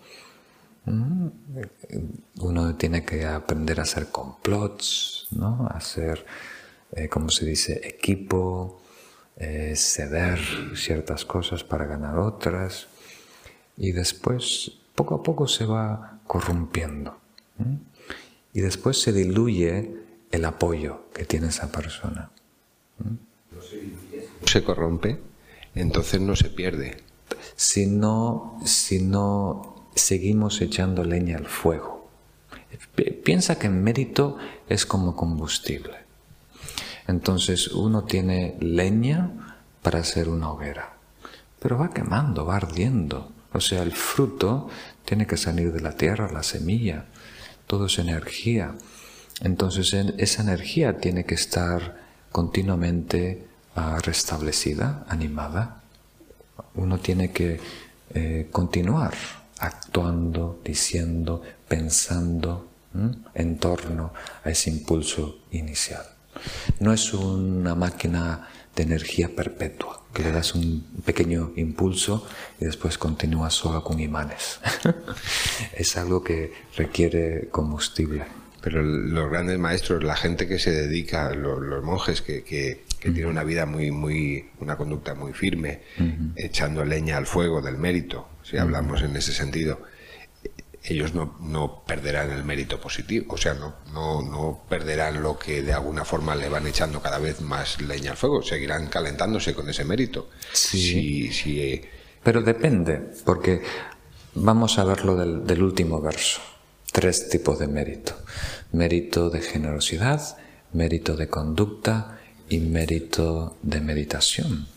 mm, uno tiene que aprender a hacer complots, ¿no? a hacer, eh, como se dice, equipo, eh, ceder ciertas cosas para ganar otras y después poco a poco se va corrompiendo y después se diluye el apoyo que tiene esa persona. Se corrompe, entonces no se pierde si no, si no seguimos echando leña al fuego. Piensa que el mérito es como combustible. Entonces uno tiene leña para hacer una hoguera, pero va quemando, va ardiendo. O sea, el fruto tiene que salir de la tierra, la semilla, todo es energía. Entonces esa energía tiene que estar continuamente ah, restablecida, animada uno tiene que eh, continuar actuando, diciendo, pensando en torno a ese impulso inicial. No es una máquina de energía perpetua, que le das un pequeño impulso y después continúa solo con imanes. es algo que requiere combustible. Pero los grandes maestros, la gente que se dedica, los, monjes que, que, tienen una vida muy, muy, una conducta muy firme, echando leña al fuego del mérito, si hablamos en ese sentido, ellos no, perderán el mérito positivo, o sea, no, no, no, perderán lo que de alguna forma le van echando cada vez más leña al fuego, seguirán calentándose con ese mérito. Sí. Eh, Pero depende, porque vamos a verlo del, del último verso. Tres tipos de mérito. Mérito de generosidad, mérito de conducta y mérito de meditación.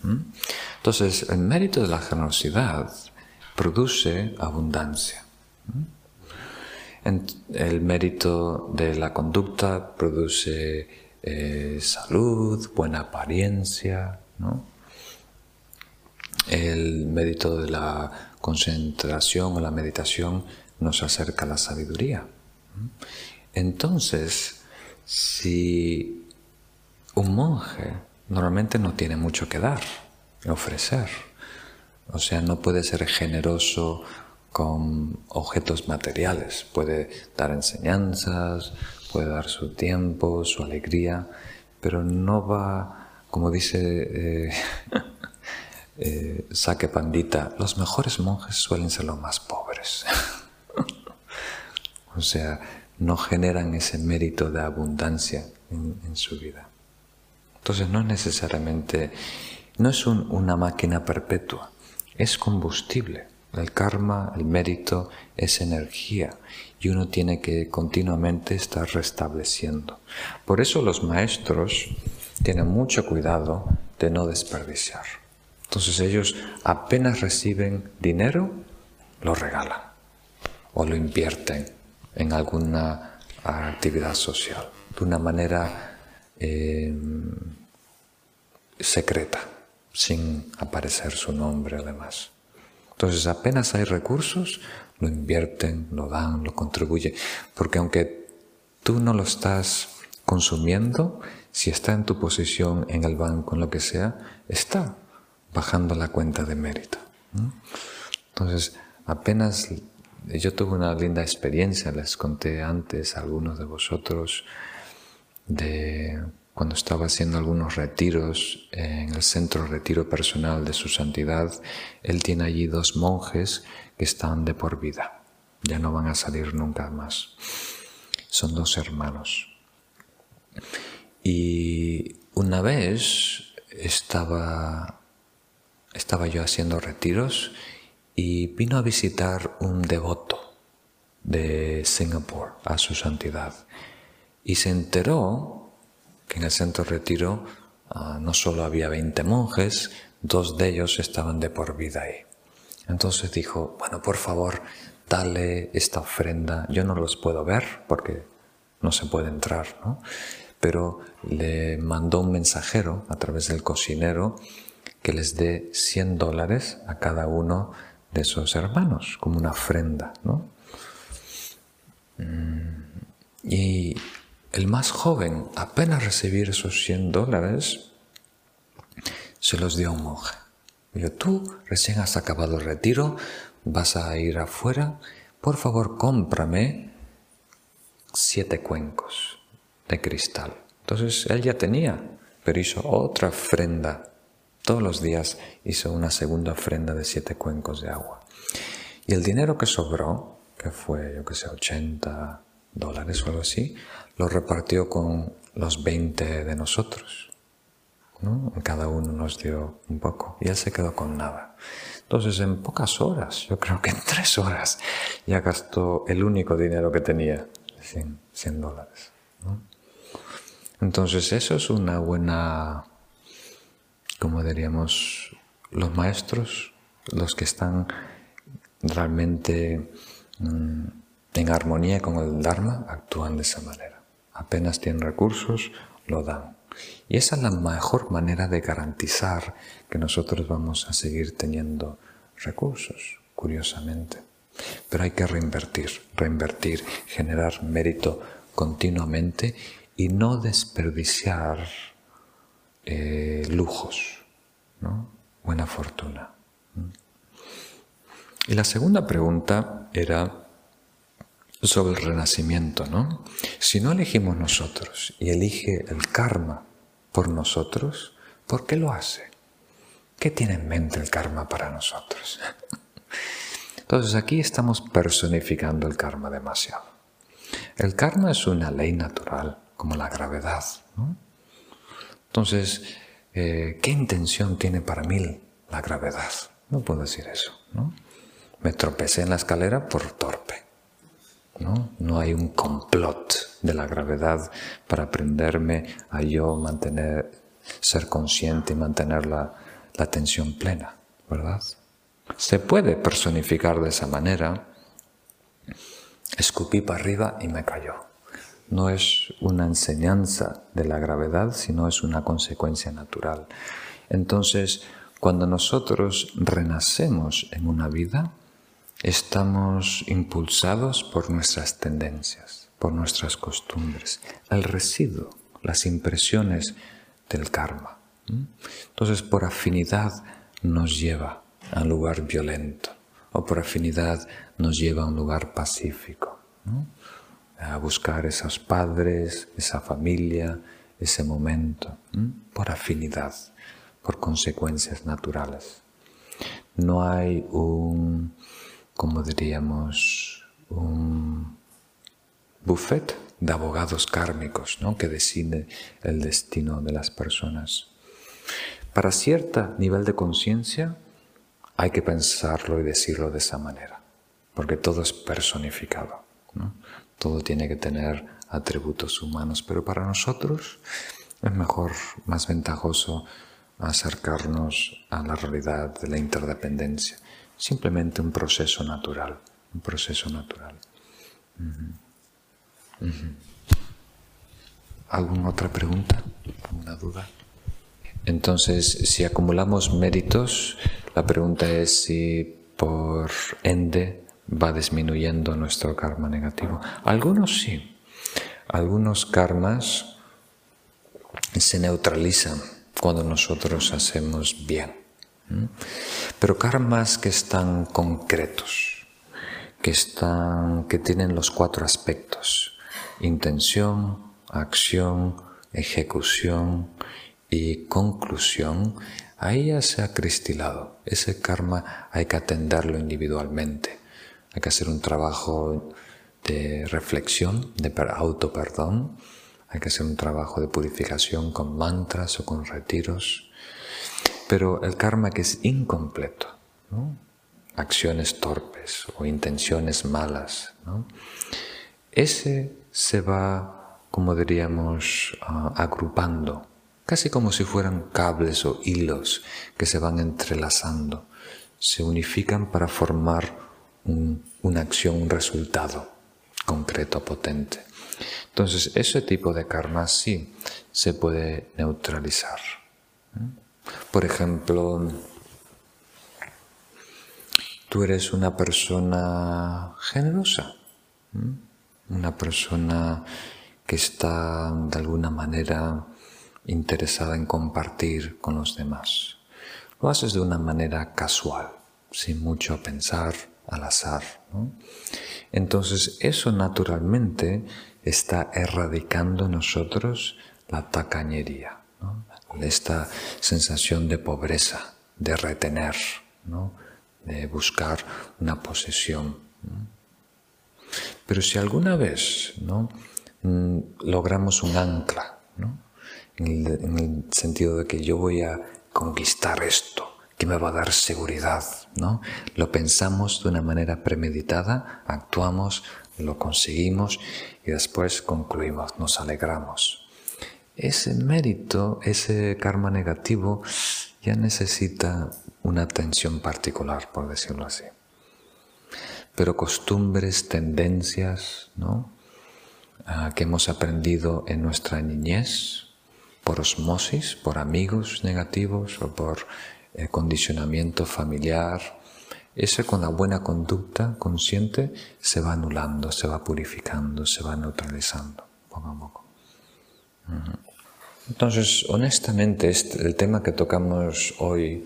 Entonces, el mérito de la generosidad produce abundancia. El mérito de la conducta produce eh, salud, buena apariencia. El mérito de la concentración o la meditación nos acerca a la sabiduría. Entonces, si un monje normalmente no tiene mucho que dar, ofrecer, o sea, no puede ser generoso con objetos materiales, puede dar enseñanzas, puede dar su tiempo, su alegría, pero no va, como dice eh, eh, Saque Pandita, los mejores monjes suelen ser los más pobres. o sea, no generan ese mérito de abundancia en, su vida. Entonces no es necesariamente, no es una máquina perpetua, es combustible. El karma, el mérito, es energía y uno tiene que continuamente estar restableciendo. Por eso los maestros tienen mucho cuidado de no desperdiciar. Entonces ellos apenas reciben dinero, lo regalan o lo invierten en alguna actividad social de una manera eh, secreta, sin aparecer su nombre además. Entonces apenas hay recursos, lo invierten, lo dan, lo contribuyen, porque aunque tú no lo estás consumiendo, si está en tu posición en el banco, en lo que sea, está bajando la cuenta de mérito. Entonces, apenas yo tuve una linda experiencia, les conté antes a algunos de vosotros, de cuando estaba haciendo algunos retiros en el centro retiro personal de su santidad, él tiene allí dos monjes que están de por vida, ya no van a salir nunca más. Son dos hermanos. Y una vez estaba, estaba yo haciendo retiros y vino a visitar un devoto de Singapur a su santidad y se enteró que en el centro retiro ah, no solo había 20 monjes, dos de ellos estaban de por vida ahí. Entonces dijo, bueno, por favor, dale esta ofrenda. Yo no los puedo ver porque no se puede entrar, ¿no? Pero le mandó un mensajero a través del cocinero que les dé 100 dólares a cada uno de esos hermanos, como una ofrenda, ¿no? Mm, y el más joven, apenas recibir esos 100 dólares, se los dio a un monje. Dijo, tú recién has acabado el retiro, vas a ir afuera, por favor cómprame siete cuencos de cristal. Entonces él ya tenía, pero hizo otra ofrenda todos los días hizo una segunda ofrenda de siete cuencos de agua. Y el dinero que sobró, que fue, yo que sé, 80 dólares o algo así, lo repartió con los 20 de nosotros. ¿no? Cada uno nos dio un poco y él se quedó con nada. Entonces, en pocas horas, yo creo que en tres horas, ya gastó el único dinero que tenía, 100, dólares. Entonces, eso es una buena como diríamos, los maestros, los que están realmente mm, en armonía con el Dharma, actúan de esa manera. Apenas tienen recursos, lo dan. Y esa es la mejor manera de garantizar que nosotros vamos a seguir teniendo recursos, curiosamente. Pero hay que reinvertir, reinvertir, generar mérito continuamente y no desperdiciar eh, lujos, ¿no? buena fortuna. Y la segunda pregunta era sobre el renacimiento, ¿no? Si no elegimos nosotros y elige el karma por nosotros, ¿por qué lo hace? ¿Qué tiene en mente el karma para nosotros? Entonces aquí estamos personificando el karma demasiado. El karma es una ley natural, como la gravedad. Entonces, eh, ¿qué intención tiene para mí la gravedad? No puedo decir eso. ¿no? Me tropecé en la escalera por torpe. ¿No? no hay un complot de la gravedad para aprenderme a yo mantener, ser consciente y mantener la, la atención plena, ¿verdad? Se puede personificar de esa manera. Escupí para arriba y me cayó. No es una enseñanza de la gravedad, sino es una consecuencia natural. Entonces, cuando nosotros renacemos en una vida, estamos impulsados por nuestras tendencias, por nuestras costumbres, el residuo, las impresiones del karma. Entonces, por afinidad nos lleva a un lugar violento o por afinidad nos lleva a un lugar pacífico, a buscar esos padres, esa familia, ese momento, por afinidad, por consecuencias naturales. No hay un, como diríamos, un buffet de abogados kármicos ¿no? que decide el destino de las personas. Para cierto nivel de conciencia hay que pensarlo y decirlo de esa manera, porque todo es personificado, todo tiene que tener atributos humanos, pero para nosotros es mejor, más ventajoso acercarnos a la realidad de la interdependencia, simplemente un proceso natural, un proceso natural. ¿Alguna otra pregunta? ¿Alguna duda? Entonces, si acumulamos méritos, la pregunta es si por ende va disminuyendo nuestro karma negativo. Algunos sí. Algunos karmas se neutralizan cuando nosotros hacemos bien. Pero karmas que están concretos, que, están, que tienen los cuatro aspectos, intención, acción, ejecución y conclusión, ahí ya se ha cristalado. Ese karma hay que atenderlo individualmente. Hay que hacer un trabajo de reflexión, de auto perdón. Hay que hacer un trabajo de purificación con mantras o con retiros. Pero el karma que es incompleto, acciones torpes o intenciones malas, ese se va, como diríamos, ah, agrupando casi como si fueran cables o hilos que se van entrelazando, se unifican para formar una acción, un resultado concreto, potente. Entonces, ese tipo de karma sí se puede neutralizar. Por ejemplo, tú eres una persona generosa, una persona que está de alguna manera interesada en compartir con los demás. Lo haces de una manera casual, sin mucho pensar, al azar. Entonces eso naturalmente está erradicando en nosotros la tacañería, esta sensación de pobreza, de retener, de buscar una posesión. Pero si alguna vez ¿no? Mm, logramos un ancla, en el, sentido de que yo voy a conquistar esto, que me va a dar seguridad, ¿no? Lo pensamos de una manera premeditada, actuamos, lo conseguimos y después concluimos, nos alegramos. Ese mérito, ese karma negativo, ya necesita una atención particular, por decirlo así. Pero costumbres, tendencias, ¿no? Ah, que hemos aprendido en nuestra niñez, por osmosis, por amigos negativos o por eh, condicionamiento familiar, ese con la buena conducta consciente se va anulando, se va purificando, se va neutralizando poco a poco. Entonces, honestamente, el tema que tocamos hoy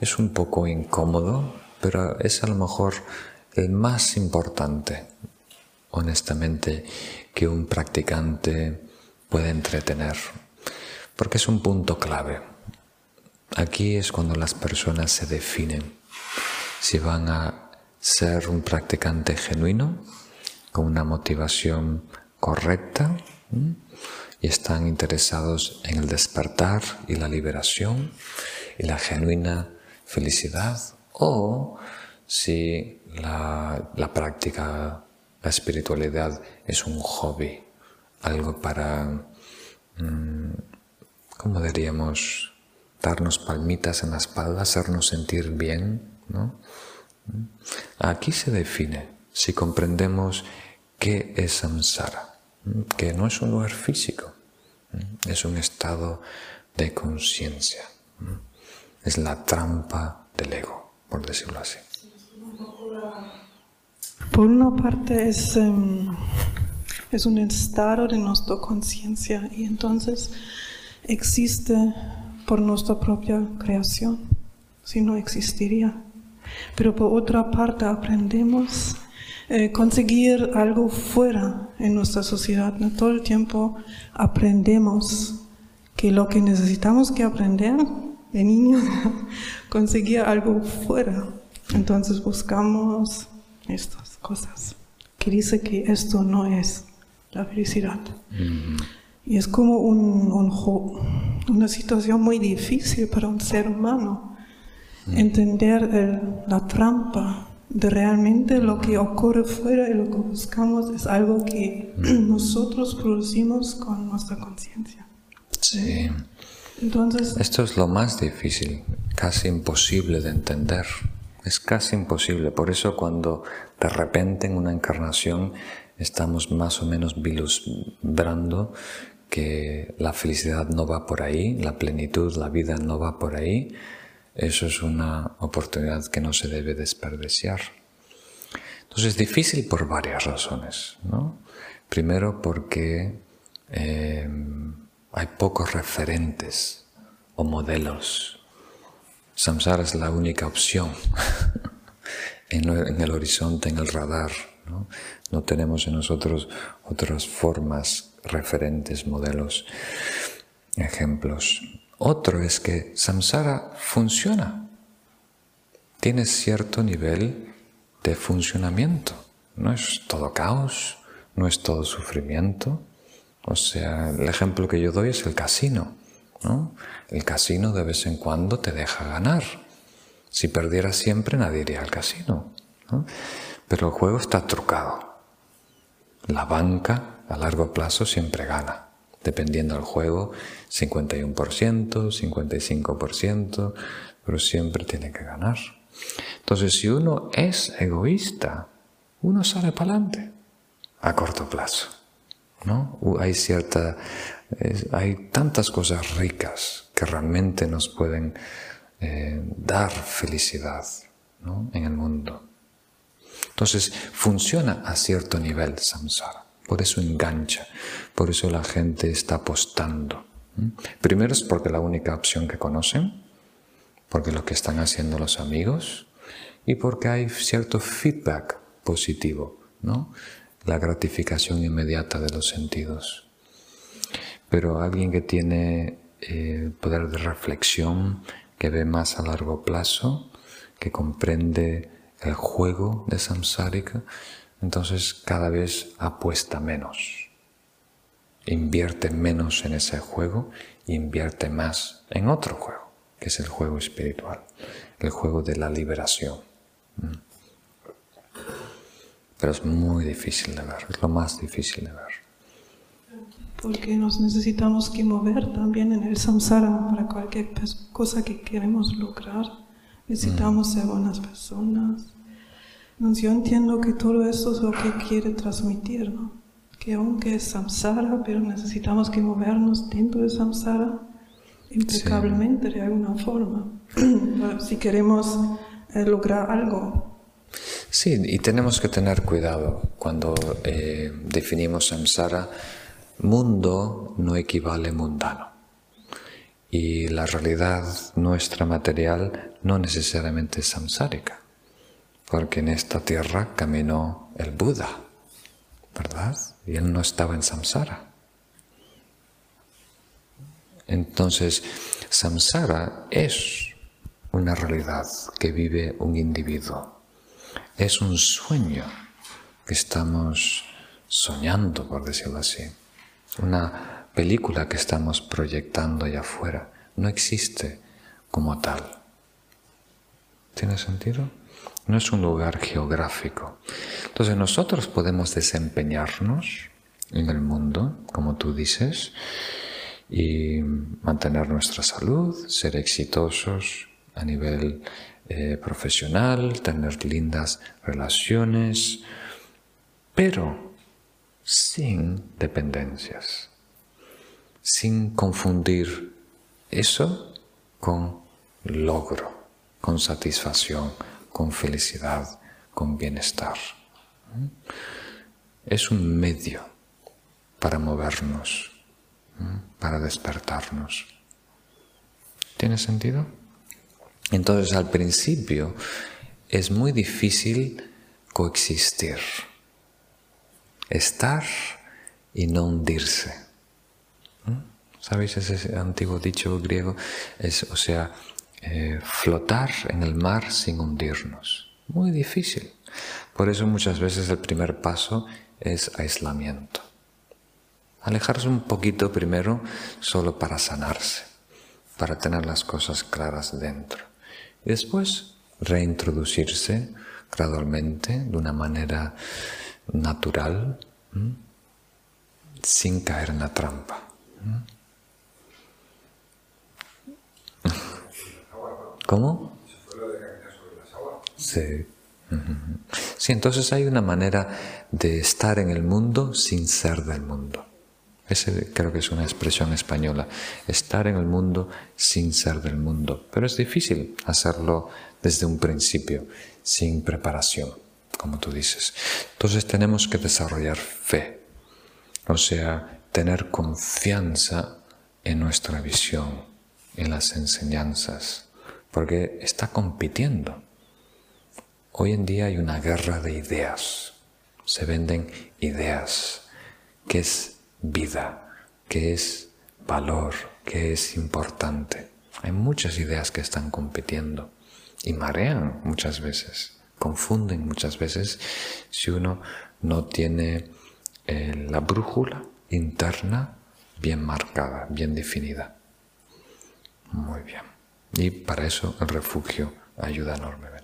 es un poco incómodo, pero es a lo mejor el más importante, honestamente, que un practicante puede entretener porque es un punto clave. Aquí es cuando las personas se definen si van a ser un practicante genuino, con una motivación correcta, y están interesados en el despertar y la liberación y la genuina felicidad, o si la, práctica, la espiritualidad es un hobby, algo para, mm, ¿cómo diríamos? Darnos palmitas en la espalda, hacernos sentir bien, ¿no? Aquí se define si comprendemos qué es samsara, que no es un lugar físico, es un estado de conciencia, es la trampa del ego, por decirlo así. Por una parte es, em, es un estado de nuestra conciencia y entonces existe por nuestra propia creación, si no existiría. Pero por otra parte aprendemos eh, conseguir algo fuera en nuestra sociedad. ¿no? Todo el tiempo aprendemos que lo que necesitamos que aprender de niños, conseguir algo fuera. Entonces buscamos estas cosas que dice que esto no es la felicidad. Mm. Y es como un, una situación muy difícil para un ser humano mm. entender la trampa de realmente lo que ocurre fuera y lo que buscamos es algo que mm. nosotros producimos con nuestra conciencia. Sí. Entonces, esto es lo más difícil, casi imposible de entender. Es casi imposible. Por eso cuando de repente en una encarnación estamos más o menos vislumbrando que la felicidad no va por ahí, la plenitud, la vida no va por ahí, eso es una oportunidad que no se debe desperdiciar. Entonces es difícil por varias razones. ¿no? Primero porque eh, hay pocos referentes o modelos Samsara es la única opción en, el horizonte, en el radar. ¿no? no tenemos en nosotros otras formas, referentes, modelos, ejemplos. Otro es que samsara funciona, tiene cierto nivel de funcionamiento. No es todo caos, no es todo sufrimiento. O sea, el ejemplo que yo doy es el casino. El casino de vez en cuando te deja ganar. Si perdieras siempre nadie iría al casino. Pero el juego está trucado. La banca a largo plazo siempre gana. Dependiendo del juego, 51%, 55%, pero siempre tiene que ganar. Entonces, si uno es egoísta, uno sale para adelante a corto plazo. ¿no? Hay cierta hay tantas cosas ricas que realmente nos pueden eh, dar felicidad en el mundo. Entonces funciona a cierto nivel samsara, por eso engancha, por eso la gente está apostando. Primero es porque la única opción que conocen, porque lo que están haciendo los amigos y porque hay cierto feedback positivo, ¿no? la gratificación inmediata de los sentidos. Pero alguien que tiene eh, poder de reflexión, que ve más a largo plazo, que comprende el juego de samsárika, entonces cada vez apuesta menos, invierte menos en ese juego y invierte más en otro juego, que es el juego espiritual, el juego de la liberación. Mm. Pero es muy difícil de ver, es lo más difícil de ver porque nos necesitamos que mover también en el samsara para cualquier cosa que queremos lograr. Necesitamos ser buenas personas. yo entiendo que todo eso es lo que quiere transmitir, ¿no? Que aunque es samsara, pero necesitamos que movernos dentro de samsara impecablemente de alguna forma, si queremos eh, lograr algo. Sí, y tenemos que tener cuidado cuando eh, definimos samsara Mundo no equivale mundano. Y la realidad nuestra material no necesariamente es samsárica, porque en esta tierra caminó el Buda, ¿verdad? Y él no estaba en samsara. Entonces, samsara es una realidad que vive un individuo. Es un sueño que estamos soñando, por decirlo así. Una película que estamos proyectando allá afuera. No existe como tal. ¿Tiene sentido? No es un lugar geográfico. Entonces nosotros podemos desempeñarnos en el mundo, como tú dices, y mantener nuestra salud, ser exitosos a nivel eh, profesional, tener lindas relaciones, pero sin dependencias, sin confundir eso con logro, con satisfacción, con felicidad, con bienestar. Es un medio para movernos, para despertarnos. ¿Tiene sentido? Entonces al principio es muy difícil coexistir, estar y no hundirse. ¿Sabéis ese antiguo dicho griego? Es, o sea, eh, flotar en el mar sin hundirnos. Muy difícil. Por eso muchas veces el primer paso es aislamiento. Alejarse un poquito primero solo para sanarse, para tener las cosas claras dentro. Y después reintroducirse gradualmente, de una manera natural, sin caer en la trampa. ¿Cómo? Sí. Sí, entonces hay una manera de estar en el mundo sin ser del mundo. Ese creo que es una expresión española. Estar en el mundo sin ser del mundo. Pero es difícil hacerlo desde un principio, sin preparación, como tú dices. Entonces tenemos que desarrollar fe. O sea, tener confianza en nuestra visión, en las enseñanzas, porque está compitiendo. Hoy en día hay una guerra de ideas. Se venden ideas, que es vida, que es valor, que es importante. Hay muchas ideas que están compitiendo y marean muchas veces, confunden muchas veces si uno no tiene eh, la brújula interna bien marcada, bien definida. Muy bien. Y para eso el refugio ayuda enormemente.